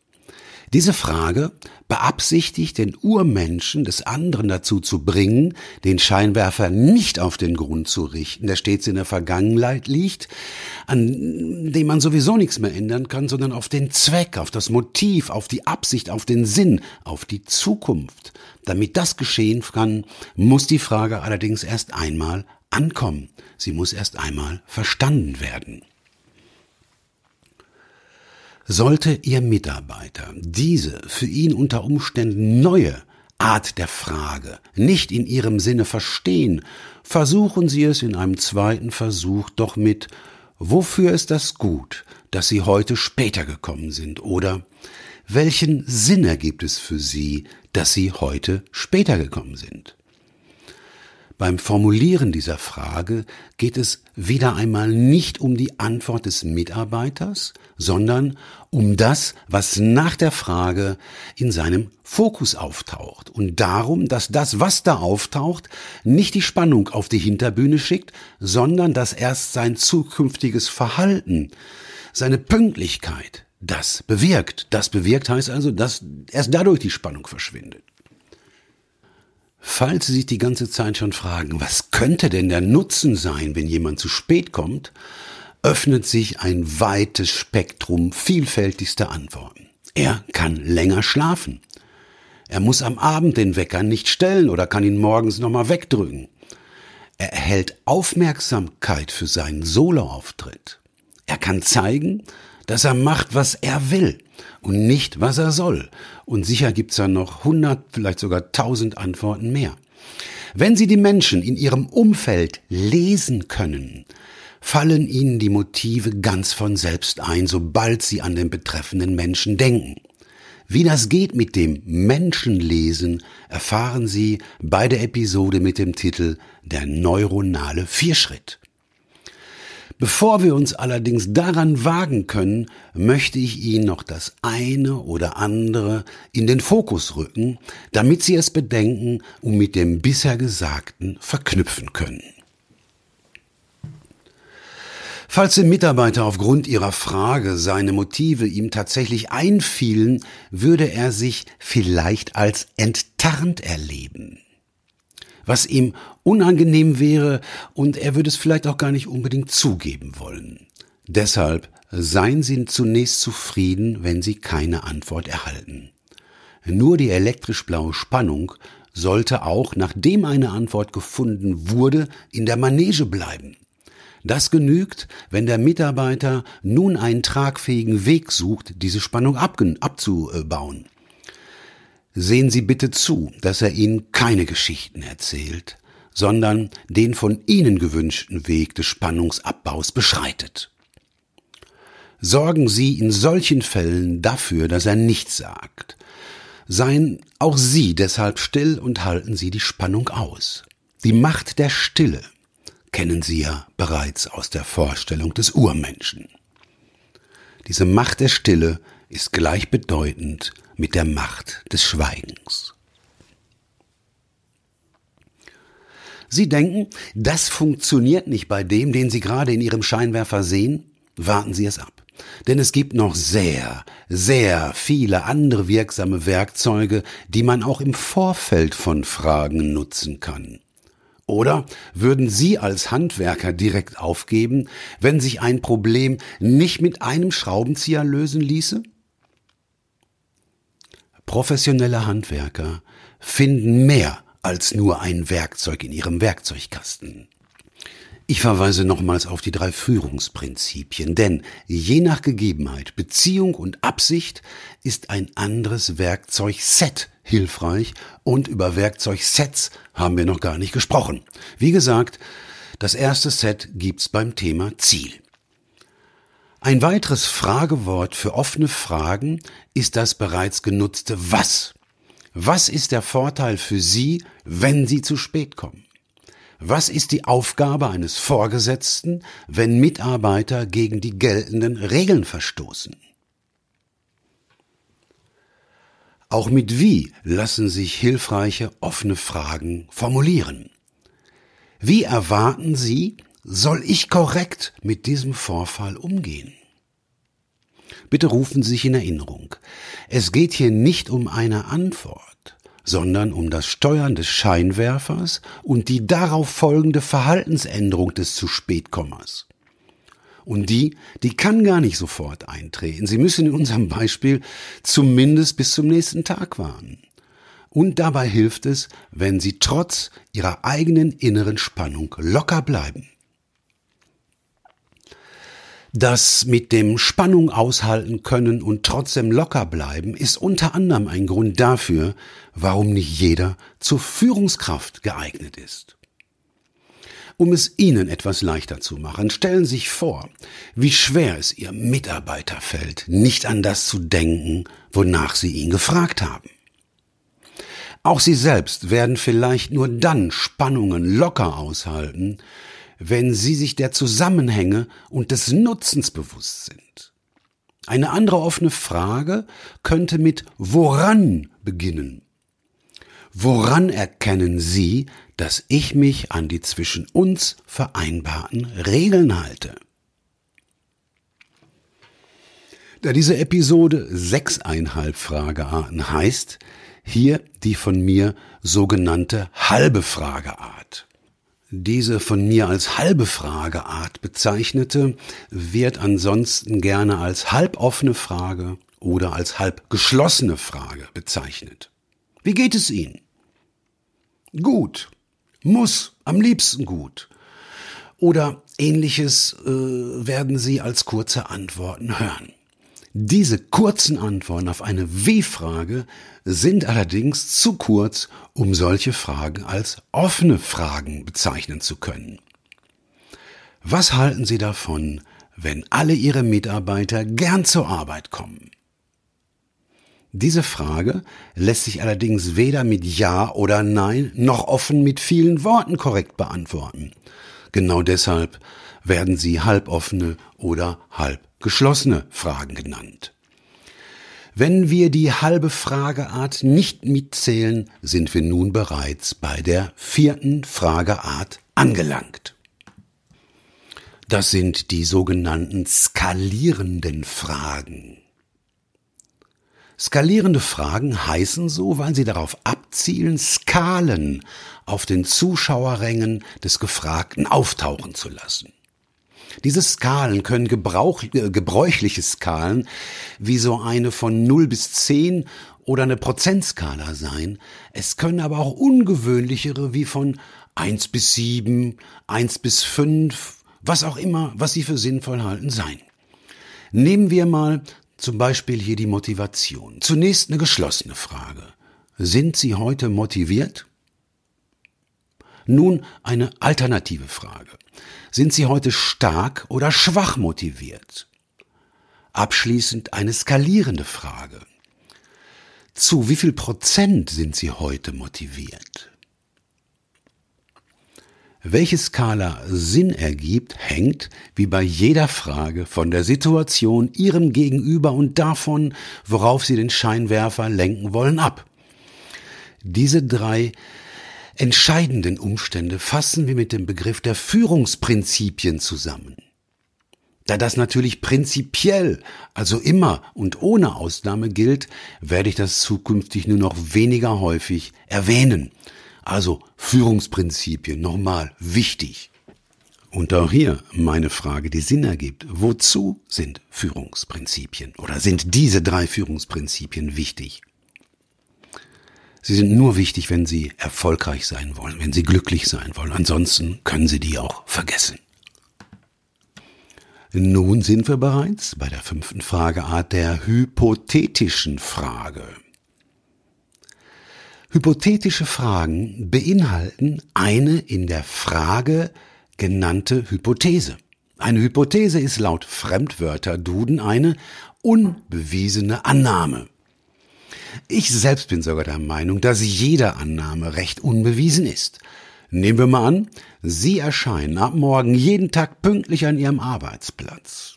Diese Frage beabsichtigt den Urmenschen des anderen dazu zu bringen, den Scheinwerfer nicht auf den Grund zu richten, der stets in der Vergangenheit liegt, an dem man sowieso nichts mehr ändern kann, sondern auf den Zweck, auf das Motiv, auf die Absicht, auf den Sinn, auf die Zukunft. Damit das geschehen kann, muss die Frage allerdings erst einmal ankommen. Sie muss erst einmal verstanden werden. Sollte Ihr Mitarbeiter diese für ihn unter Umständen neue Art der Frage nicht in Ihrem Sinne verstehen, versuchen Sie es in einem zweiten Versuch doch mit Wofür ist das gut, dass Sie heute später gekommen sind? Oder welchen Sinn ergibt es für Sie, dass Sie heute später gekommen sind? Beim Formulieren dieser Frage geht es wieder einmal nicht um die Antwort des Mitarbeiters, sondern um das, was nach der Frage in seinem Fokus auftaucht und darum, dass das, was da auftaucht, nicht die Spannung auf die Hinterbühne schickt, sondern dass erst sein zukünftiges Verhalten, seine Pünktlichkeit, das bewirkt. Das bewirkt heißt also, dass erst dadurch die Spannung verschwindet. Falls Sie sich die ganze Zeit schon fragen, was könnte denn der Nutzen sein, wenn jemand zu spät kommt, öffnet sich ein weites Spektrum vielfältigster Antworten. Er kann länger schlafen. Er muss am Abend den Wecker nicht stellen oder kann ihn morgens nochmal wegdrücken. Er erhält Aufmerksamkeit für seinen Soloauftritt. Er kann zeigen, dass er macht, was er will und nicht, was er soll. Und sicher gibt's da noch hundert, vielleicht sogar tausend Antworten mehr. Wenn Sie die Menschen in Ihrem Umfeld lesen können, fallen Ihnen die Motive ganz von selbst ein, sobald Sie an den betreffenden Menschen denken. Wie das geht mit dem Menschenlesen, erfahren Sie bei der Episode mit dem Titel Der neuronale Vierschritt. Bevor wir uns allerdings daran wagen können, möchte ich Ihnen noch das eine oder andere in den Fokus rücken, damit Sie es bedenken und mit dem bisher Gesagten verknüpfen können. Falls dem Mitarbeiter aufgrund Ihrer Frage seine Motive ihm tatsächlich einfielen, würde er sich vielleicht als enttarnt erleben. Was ihm unangenehm wäre und er würde es vielleicht auch gar nicht unbedingt zugeben wollen. Deshalb seien Sie zunächst zufrieden, wenn Sie keine Antwort erhalten. Nur die elektrisch blaue Spannung sollte auch, nachdem eine Antwort gefunden wurde, in der Manege bleiben. Das genügt, wenn der Mitarbeiter nun einen tragfähigen Weg sucht, diese Spannung abzubauen. Sehen Sie bitte zu, dass er Ihnen keine Geschichten erzählt, sondern den von Ihnen gewünschten Weg des Spannungsabbaus beschreitet. Sorgen Sie in solchen Fällen dafür, dass er nichts sagt. Seien auch Sie deshalb still und halten Sie die Spannung aus. Die Macht der Stille kennen Sie ja bereits aus der Vorstellung des Urmenschen. Diese Macht der Stille ist gleichbedeutend mit der Macht des Schweigens. Sie denken, das funktioniert nicht bei dem, den Sie gerade in Ihrem Scheinwerfer sehen? Warten Sie es ab. Denn es gibt noch sehr, sehr viele andere wirksame Werkzeuge, die man auch im Vorfeld von Fragen nutzen kann. Oder würden Sie als Handwerker direkt aufgeben, wenn sich ein Problem nicht mit einem Schraubenzieher lösen ließe? Professionelle Handwerker finden mehr als nur ein Werkzeug in ihrem Werkzeugkasten. Ich verweise nochmals auf die drei Führungsprinzipien, denn je nach Gegebenheit, Beziehung und Absicht ist ein anderes Werkzeugset hilfreich und über Werkzeugsets haben wir noch gar nicht gesprochen. Wie gesagt, das erste Set gibt's beim Thema Ziel. Ein weiteres Fragewort für offene Fragen ist das bereits genutzte Was. Was ist der Vorteil für Sie, wenn Sie zu spät kommen? Was ist die Aufgabe eines Vorgesetzten, wenn Mitarbeiter gegen die geltenden Regeln verstoßen? Auch mit wie lassen sich hilfreiche offene Fragen formulieren. Wie erwarten Sie, soll ich korrekt mit diesem Vorfall umgehen? Bitte rufen Sie sich in Erinnerung. Es geht hier nicht um eine Antwort sondern um das Steuern des Scheinwerfers und die darauf folgende Verhaltensänderung des zu Spätkommers. Und die, die kann gar nicht sofort eintreten. Sie müssen in unserem Beispiel zumindest bis zum nächsten Tag warten. Und dabei hilft es, wenn Sie trotz Ihrer eigenen inneren Spannung locker bleiben. Das mit dem Spannung aushalten können und trotzdem locker bleiben ist unter anderem ein Grund dafür, warum nicht jeder zur Führungskraft geeignet ist. Um es Ihnen etwas leichter zu machen, stellen Sie sich vor, wie schwer es Ihrem Mitarbeiter fällt, nicht an das zu denken, wonach Sie ihn gefragt haben. Auch Sie selbst werden vielleicht nur dann Spannungen locker aushalten, wenn sie sich der Zusammenhänge und des Nutzens bewusst sind. Eine andere offene Frage könnte mit woran beginnen. Woran erkennen Sie, dass ich mich an die zwischen uns vereinbarten Regeln halte? Da diese Episode sechseinhalb Fragearten heißt, hier die von mir sogenannte halbe Frageart. Diese von mir als halbe Frageart bezeichnete wird ansonsten gerne als halboffene Frage oder als halb geschlossene Frage bezeichnet. Wie geht es Ihnen? Gut. Muss. Am liebsten gut. Oder ähnliches äh, werden Sie als kurze Antworten hören. Diese kurzen Antworten auf eine W-Frage sind allerdings zu kurz, um solche Fragen als offene Fragen bezeichnen zu können. Was halten Sie davon, wenn alle Ihre Mitarbeiter gern zur Arbeit kommen? Diese Frage lässt sich allerdings weder mit Ja oder Nein noch offen mit vielen Worten korrekt beantworten. Genau deshalb werden sie halboffene oder halb geschlossene Fragen genannt. Wenn wir die halbe Frageart nicht mitzählen, sind wir nun bereits bei der vierten Frageart angelangt. Das sind die sogenannten skalierenden Fragen. Skalierende Fragen heißen so, weil sie darauf abzielen, Skalen auf den Zuschauerrängen des Gefragten auftauchen zu lassen. Diese Skalen können Gebrauch, äh, gebräuchliche Skalen wie so eine von 0 bis 10 oder eine Prozentskala sein. Es können aber auch ungewöhnlichere wie von 1 bis 7, 1 bis 5, was auch immer, was Sie für sinnvoll halten, sein. Nehmen wir mal zum Beispiel hier die Motivation. Zunächst eine geschlossene Frage. Sind Sie heute motiviert? Nun eine alternative Frage. Sind Sie heute stark oder schwach motiviert? Abschließend eine skalierende Frage. Zu wie viel Prozent sind Sie heute motiviert? Welche Skala Sinn ergibt, hängt, wie bei jeder Frage, von der Situation, Ihrem Gegenüber und davon, worauf Sie den Scheinwerfer lenken wollen, ab. Diese drei entscheidenden Umstände fassen wir mit dem Begriff der Führungsprinzipien zusammen. Da das natürlich prinzipiell, also immer und ohne Ausnahme gilt, werde ich das zukünftig nur noch weniger häufig erwähnen. Also Führungsprinzipien, nochmal wichtig. Und auch hier meine Frage, die Sinn ergibt. Wozu sind Führungsprinzipien oder sind diese drei Führungsprinzipien wichtig? Sie sind nur wichtig, wenn Sie erfolgreich sein wollen, wenn Sie glücklich sein wollen. Ansonsten können Sie die auch vergessen. Nun sind wir bereits bei der fünften Frageart der hypothetischen Frage. Hypothetische Fragen beinhalten eine in der Frage genannte Hypothese. Eine Hypothese ist laut Fremdwörter Duden eine unbewiesene Annahme. Ich selbst bin sogar der Meinung, dass jede Annahme recht unbewiesen ist. Nehmen wir mal an, Sie erscheinen ab morgen jeden Tag pünktlich an Ihrem Arbeitsplatz.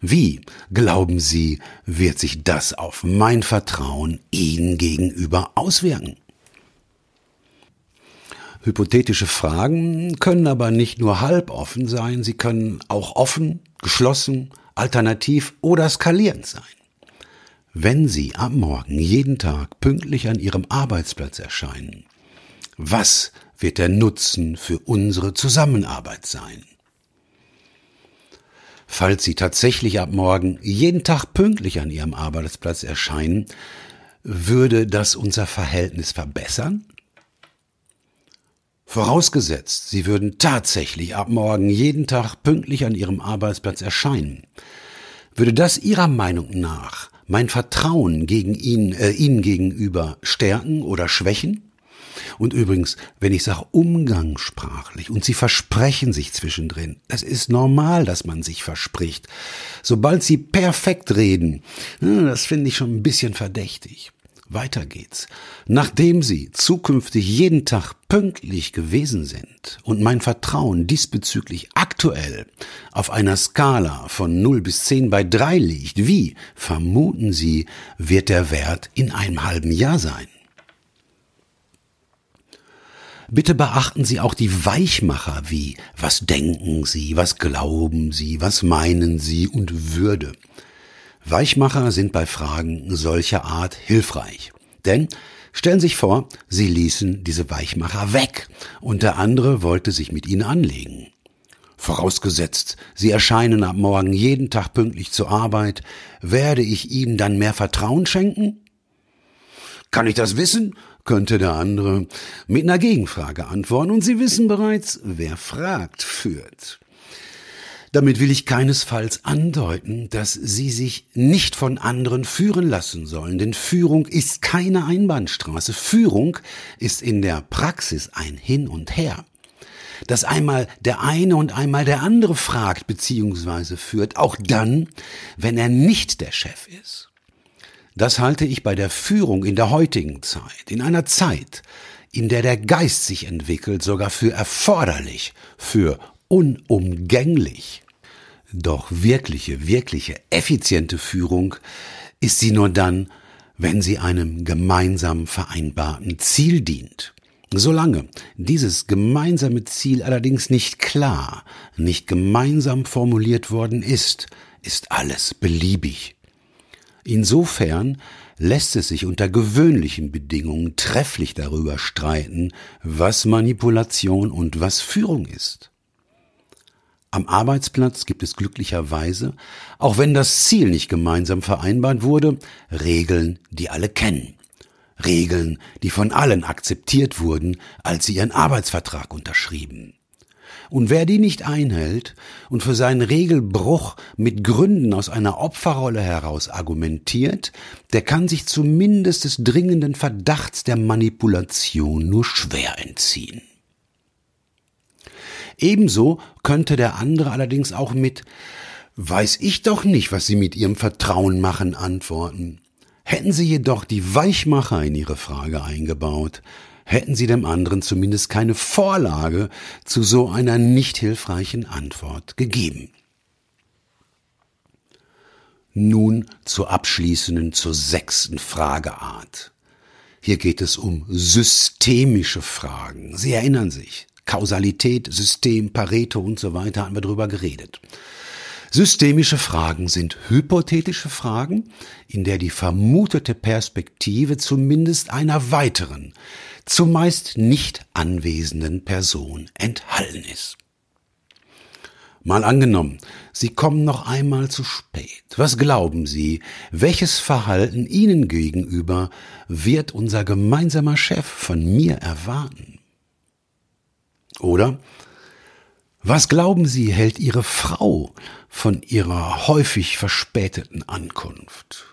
Wie, glauben Sie, wird sich das auf mein Vertrauen Ihnen gegenüber auswirken? Hypothetische Fragen können aber nicht nur halb offen sein, sie können auch offen, geschlossen, alternativ oder skalierend sein. Wenn Sie am Morgen jeden Tag pünktlich an Ihrem Arbeitsplatz erscheinen, was wird der Nutzen für unsere Zusammenarbeit sein? Falls Sie tatsächlich ab morgen jeden Tag pünktlich an Ihrem Arbeitsplatz erscheinen, würde das unser Verhältnis verbessern? Vorausgesetzt, Sie würden tatsächlich ab morgen jeden Tag pünktlich an Ihrem Arbeitsplatz erscheinen, würde das Ihrer Meinung nach mein Vertrauen gegen ihn, äh, Ihnen gegenüber stärken oder schwächen? Und übrigens, wenn ich sage umgangssprachlich und Sie versprechen sich zwischendrin, es ist normal, dass man sich verspricht. Sobald Sie perfekt reden, das finde ich schon ein bisschen verdächtig. Weiter geht's. Nachdem Sie zukünftig jeden Tag pünktlich gewesen sind und mein Vertrauen diesbezüglich aktuell auf einer Skala von 0 bis 10 bei 3 liegt, wie, vermuten Sie, wird der Wert in einem halben Jahr sein? Bitte beachten Sie auch die Weichmacher wie was denken Sie, was glauben Sie, was meinen Sie und Würde. Weichmacher sind bei Fragen solcher Art hilfreich. Denn stellen Sie sich vor, Sie ließen diese Weichmacher weg und der andere wollte sich mit Ihnen anlegen. Vorausgesetzt, Sie erscheinen ab morgen jeden Tag pünktlich zur Arbeit, werde ich Ihnen dann mehr Vertrauen schenken? Kann ich das wissen? könnte der andere mit einer Gegenfrage antworten, und Sie wissen bereits, wer fragt, führt. Damit will ich keinesfalls andeuten, dass Sie sich nicht von anderen führen lassen sollen, denn Führung ist keine Einbahnstraße. Führung ist in der Praxis ein Hin und Her. Dass einmal der eine und einmal der andere fragt bzw. führt, auch dann, wenn er nicht der Chef ist. Das halte ich bei der Führung in der heutigen Zeit, in einer Zeit, in der der Geist sich entwickelt, sogar für erforderlich, für unumgänglich. Doch wirkliche, wirkliche, effiziente Führung ist sie nur dann, wenn sie einem gemeinsam vereinbarten Ziel dient. Solange dieses gemeinsame Ziel allerdings nicht klar, nicht gemeinsam formuliert worden ist, ist alles beliebig. Insofern lässt es sich unter gewöhnlichen Bedingungen trefflich darüber streiten, was Manipulation und was Führung ist. Am Arbeitsplatz gibt es glücklicherweise, auch wenn das Ziel nicht gemeinsam vereinbart wurde, Regeln, die alle kennen. Regeln, die von allen akzeptiert wurden, als sie ihren Arbeitsvertrag unterschrieben. Und wer die nicht einhält und für seinen Regelbruch mit Gründen aus einer Opferrolle heraus argumentiert, der kann sich zumindest des dringenden Verdachts der Manipulation nur schwer entziehen. Ebenso könnte der andere allerdings auch mit Weiß ich doch nicht, was Sie mit Ihrem Vertrauen machen, antworten. Hätten Sie jedoch die Weichmacher in Ihre Frage eingebaut, hätten Sie dem anderen zumindest keine Vorlage zu so einer nicht hilfreichen Antwort gegeben. Nun zur abschließenden, zur sechsten Frageart. Hier geht es um systemische Fragen. Sie erinnern sich. Kausalität, System, Pareto und so weiter haben wir drüber geredet. Systemische Fragen sind hypothetische Fragen, in der die vermutete Perspektive zumindest einer weiteren, zumeist nicht anwesenden Person enthalten ist. Mal angenommen, Sie kommen noch einmal zu spät. Was glauben Sie, welches Verhalten Ihnen gegenüber wird unser gemeinsamer Chef von mir erwarten? Oder was glauben Sie, hält Ihre Frau von ihrer häufig verspäteten Ankunft?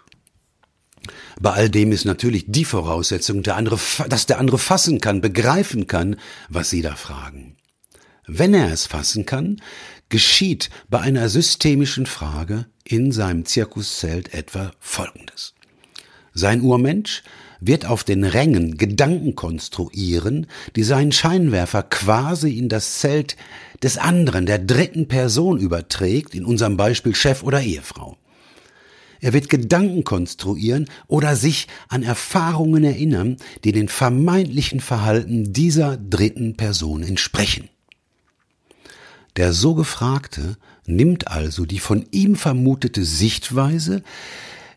Bei all dem ist natürlich die Voraussetzung, der andere, dass der andere fassen kann, begreifen kann, was Sie da fragen. Wenn er es fassen kann, geschieht bei einer systemischen Frage in seinem Zirkuszelt etwa Folgendes. Sein Urmensch wird auf den Rängen Gedanken konstruieren, die seinen Scheinwerfer quasi in das Zelt des anderen, der dritten Person überträgt, in unserem Beispiel Chef oder Ehefrau. Er wird Gedanken konstruieren oder sich an Erfahrungen erinnern, die den vermeintlichen Verhalten dieser dritten Person entsprechen. Der so Gefragte nimmt also die von ihm vermutete Sichtweise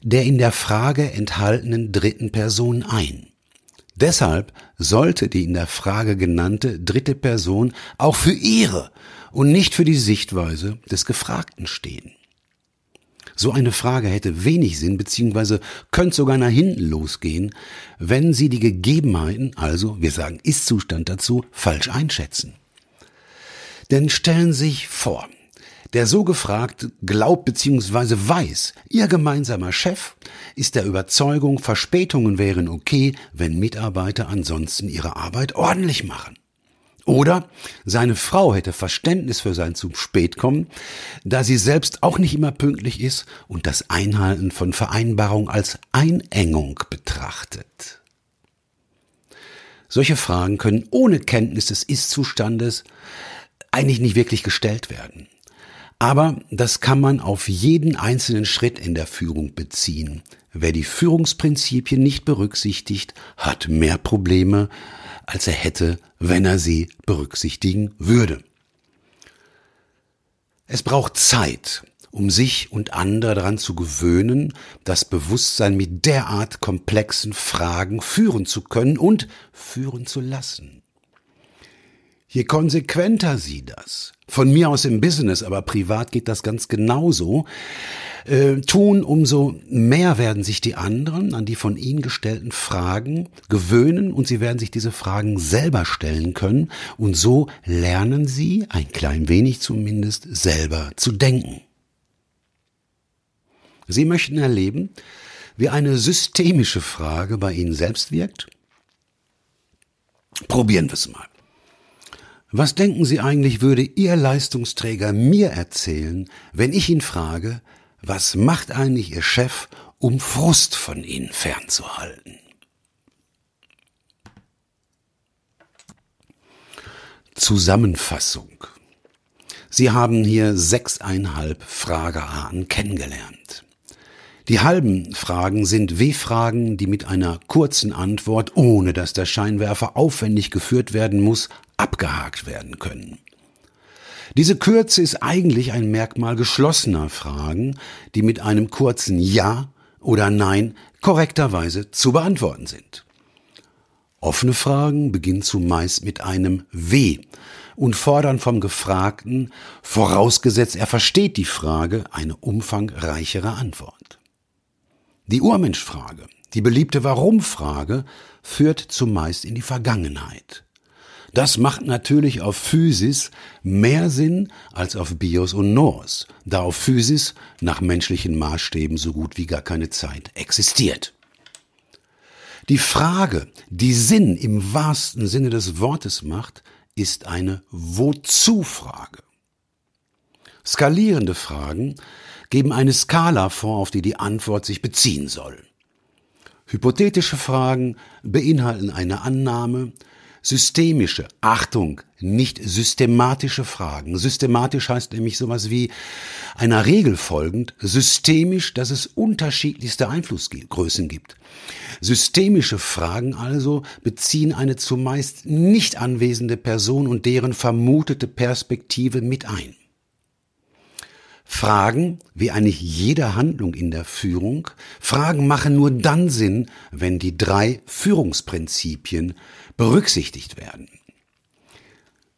der in der Frage enthaltenen dritten Person ein. Deshalb sollte die in der Frage genannte dritte Person auch für ihre und nicht für die Sichtweise des Gefragten stehen. So eine Frage hätte wenig Sinn beziehungsweise könnte sogar nach hinten losgehen, wenn Sie die Gegebenheiten, also wir sagen Ist-Zustand dazu, falsch einschätzen. Denn stellen Sie sich vor, der so gefragt glaubt bzw. weiß, ihr gemeinsamer Chef ist der Überzeugung, Verspätungen wären okay, wenn Mitarbeiter ansonsten ihre Arbeit ordentlich machen. Oder seine Frau hätte Verständnis für sein zu spät kommen, da sie selbst auch nicht immer pünktlich ist und das Einhalten von Vereinbarungen als Einengung betrachtet. Solche Fragen können ohne Kenntnis des Ist-Zustandes eigentlich nicht wirklich gestellt werden. Aber das kann man auf jeden einzelnen Schritt in der Führung beziehen. Wer die Führungsprinzipien nicht berücksichtigt, hat mehr Probleme, als er hätte, wenn er sie berücksichtigen würde. Es braucht Zeit, um sich und andere daran zu gewöhnen, das Bewusstsein mit derart komplexen Fragen führen zu können und führen zu lassen. Je konsequenter Sie das, von mir aus im Business, aber privat geht das ganz genauso, äh, tun, umso mehr werden sich die anderen an die von Ihnen gestellten Fragen gewöhnen und Sie werden sich diese Fragen selber stellen können und so lernen Sie, ein klein wenig zumindest, selber zu denken. Sie möchten erleben, wie eine systemische Frage bei Ihnen selbst wirkt? Probieren wir es mal. Was denken Sie eigentlich, würde Ihr Leistungsträger mir erzählen, wenn ich ihn frage, was macht eigentlich Ihr Chef, um Frust von Ihnen fernzuhalten? Zusammenfassung. Sie haben hier sechseinhalb Fragearten kennengelernt. Die halben Fragen sind W-Fragen, die mit einer kurzen Antwort, ohne dass der Scheinwerfer aufwendig geführt werden muss, abgehakt werden können. Diese Kürze ist eigentlich ein Merkmal geschlossener Fragen, die mit einem kurzen Ja oder Nein korrekterweise zu beantworten sind. Offene Fragen beginnen zumeist mit einem W und fordern vom Gefragten, vorausgesetzt er versteht die Frage, eine umfangreichere Antwort. Die Urmenschfrage, die beliebte Warum-Frage, führt zumeist in die Vergangenheit. Das macht natürlich auf Physis mehr Sinn als auf Bios und Nos, da auf Physis nach menschlichen Maßstäben so gut wie gar keine Zeit existiert. Die Frage, die Sinn im wahrsten Sinne des Wortes macht, ist eine Wozu-Frage. Skalierende Fragen geben eine Skala vor, auf die die Antwort sich beziehen soll. Hypothetische Fragen beinhalten eine Annahme, systemische, Achtung, nicht systematische Fragen. Systematisch heißt nämlich sowas wie einer Regel folgend, systemisch, dass es unterschiedlichste Einflussgrößen gibt. Systemische Fragen also beziehen eine zumeist nicht anwesende Person und deren vermutete Perspektive mit ein. Fragen, wie eigentlich jede Handlung in der Führung, Fragen machen nur dann Sinn, wenn die drei Führungsprinzipien berücksichtigt werden.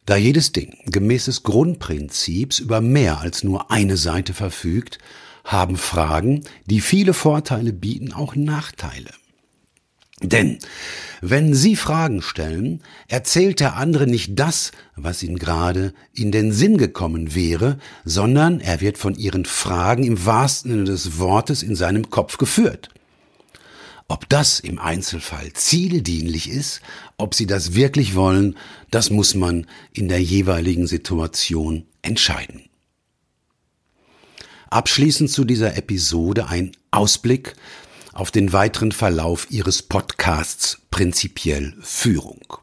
Da jedes Ding gemäß des Grundprinzips über mehr als nur eine Seite verfügt, haben Fragen, die viele Vorteile bieten, auch Nachteile. Denn wenn Sie Fragen stellen, erzählt der andere nicht das, was Ihnen gerade in den Sinn gekommen wäre, sondern er wird von Ihren Fragen im wahrsten Sinne des Wortes in seinem Kopf geführt. Ob das im Einzelfall zieldienlich ist, ob Sie das wirklich wollen, das muss man in der jeweiligen Situation entscheiden. Abschließend zu dieser Episode ein Ausblick auf den weiteren Verlauf Ihres Podcasts Prinzipiell Führung.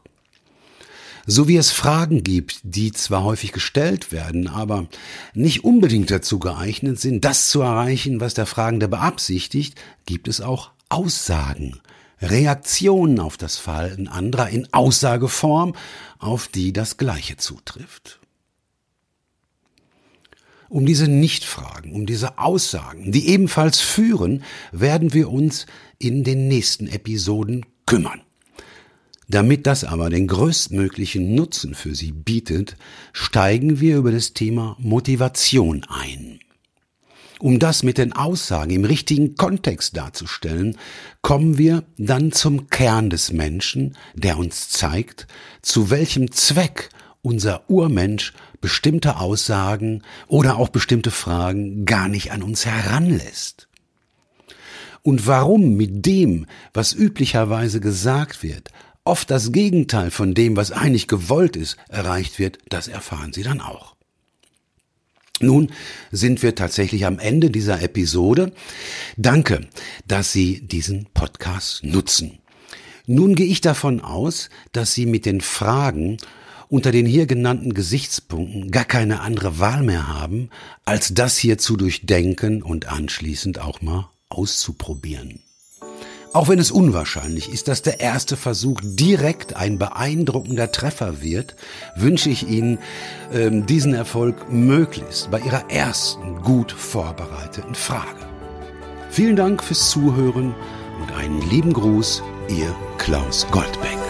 So wie es Fragen gibt, die zwar häufig gestellt werden, aber nicht unbedingt dazu geeignet sind, das zu erreichen, was der Fragende beabsichtigt, gibt es auch Aussagen, Reaktionen auf das Verhalten anderer in Aussageform, auf die das Gleiche zutrifft. Um diese Nichtfragen, um diese Aussagen, die ebenfalls führen, werden wir uns in den nächsten Episoden kümmern. Damit das aber den größtmöglichen Nutzen für Sie bietet, steigen wir über das Thema Motivation ein. Um das mit den Aussagen im richtigen Kontext darzustellen, kommen wir dann zum Kern des Menschen, der uns zeigt, zu welchem Zweck unser Urmensch bestimmte Aussagen oder auch bestimmte Fragen gar nicht an uns heranlässt. Und warum mit dem, was üblicherweise gesagt wird, oft das Gegenteil von dem, was eigentlich gewollt ist, erreicht wird, das erfahren Sie dann auch. Nun sind wir tatsächlich am Ende dieser Episode. Danke, dass Sie diesen Podcast nutzen. Nun gehe ich davon aus, dass Sie mit den Fragen unter den hier genannten Gesichtspunkten gar keine andere Wahl mehr haben, als das hier zu durchdenken und anschließend auch mal auszuprobieren. Auch wenn es unwahrscheinlich ist, dass der erste Versuch direkt ein beeindruckender Treffer wird, wünsche ich Ihnen ähm, diesen Erfolg möglichst bei Ihrer ersten gut vorbereiteten Frage. Vielen Dank fürs Zuhören und einen lieben Gruß, Ihr Klaus Goldbeck.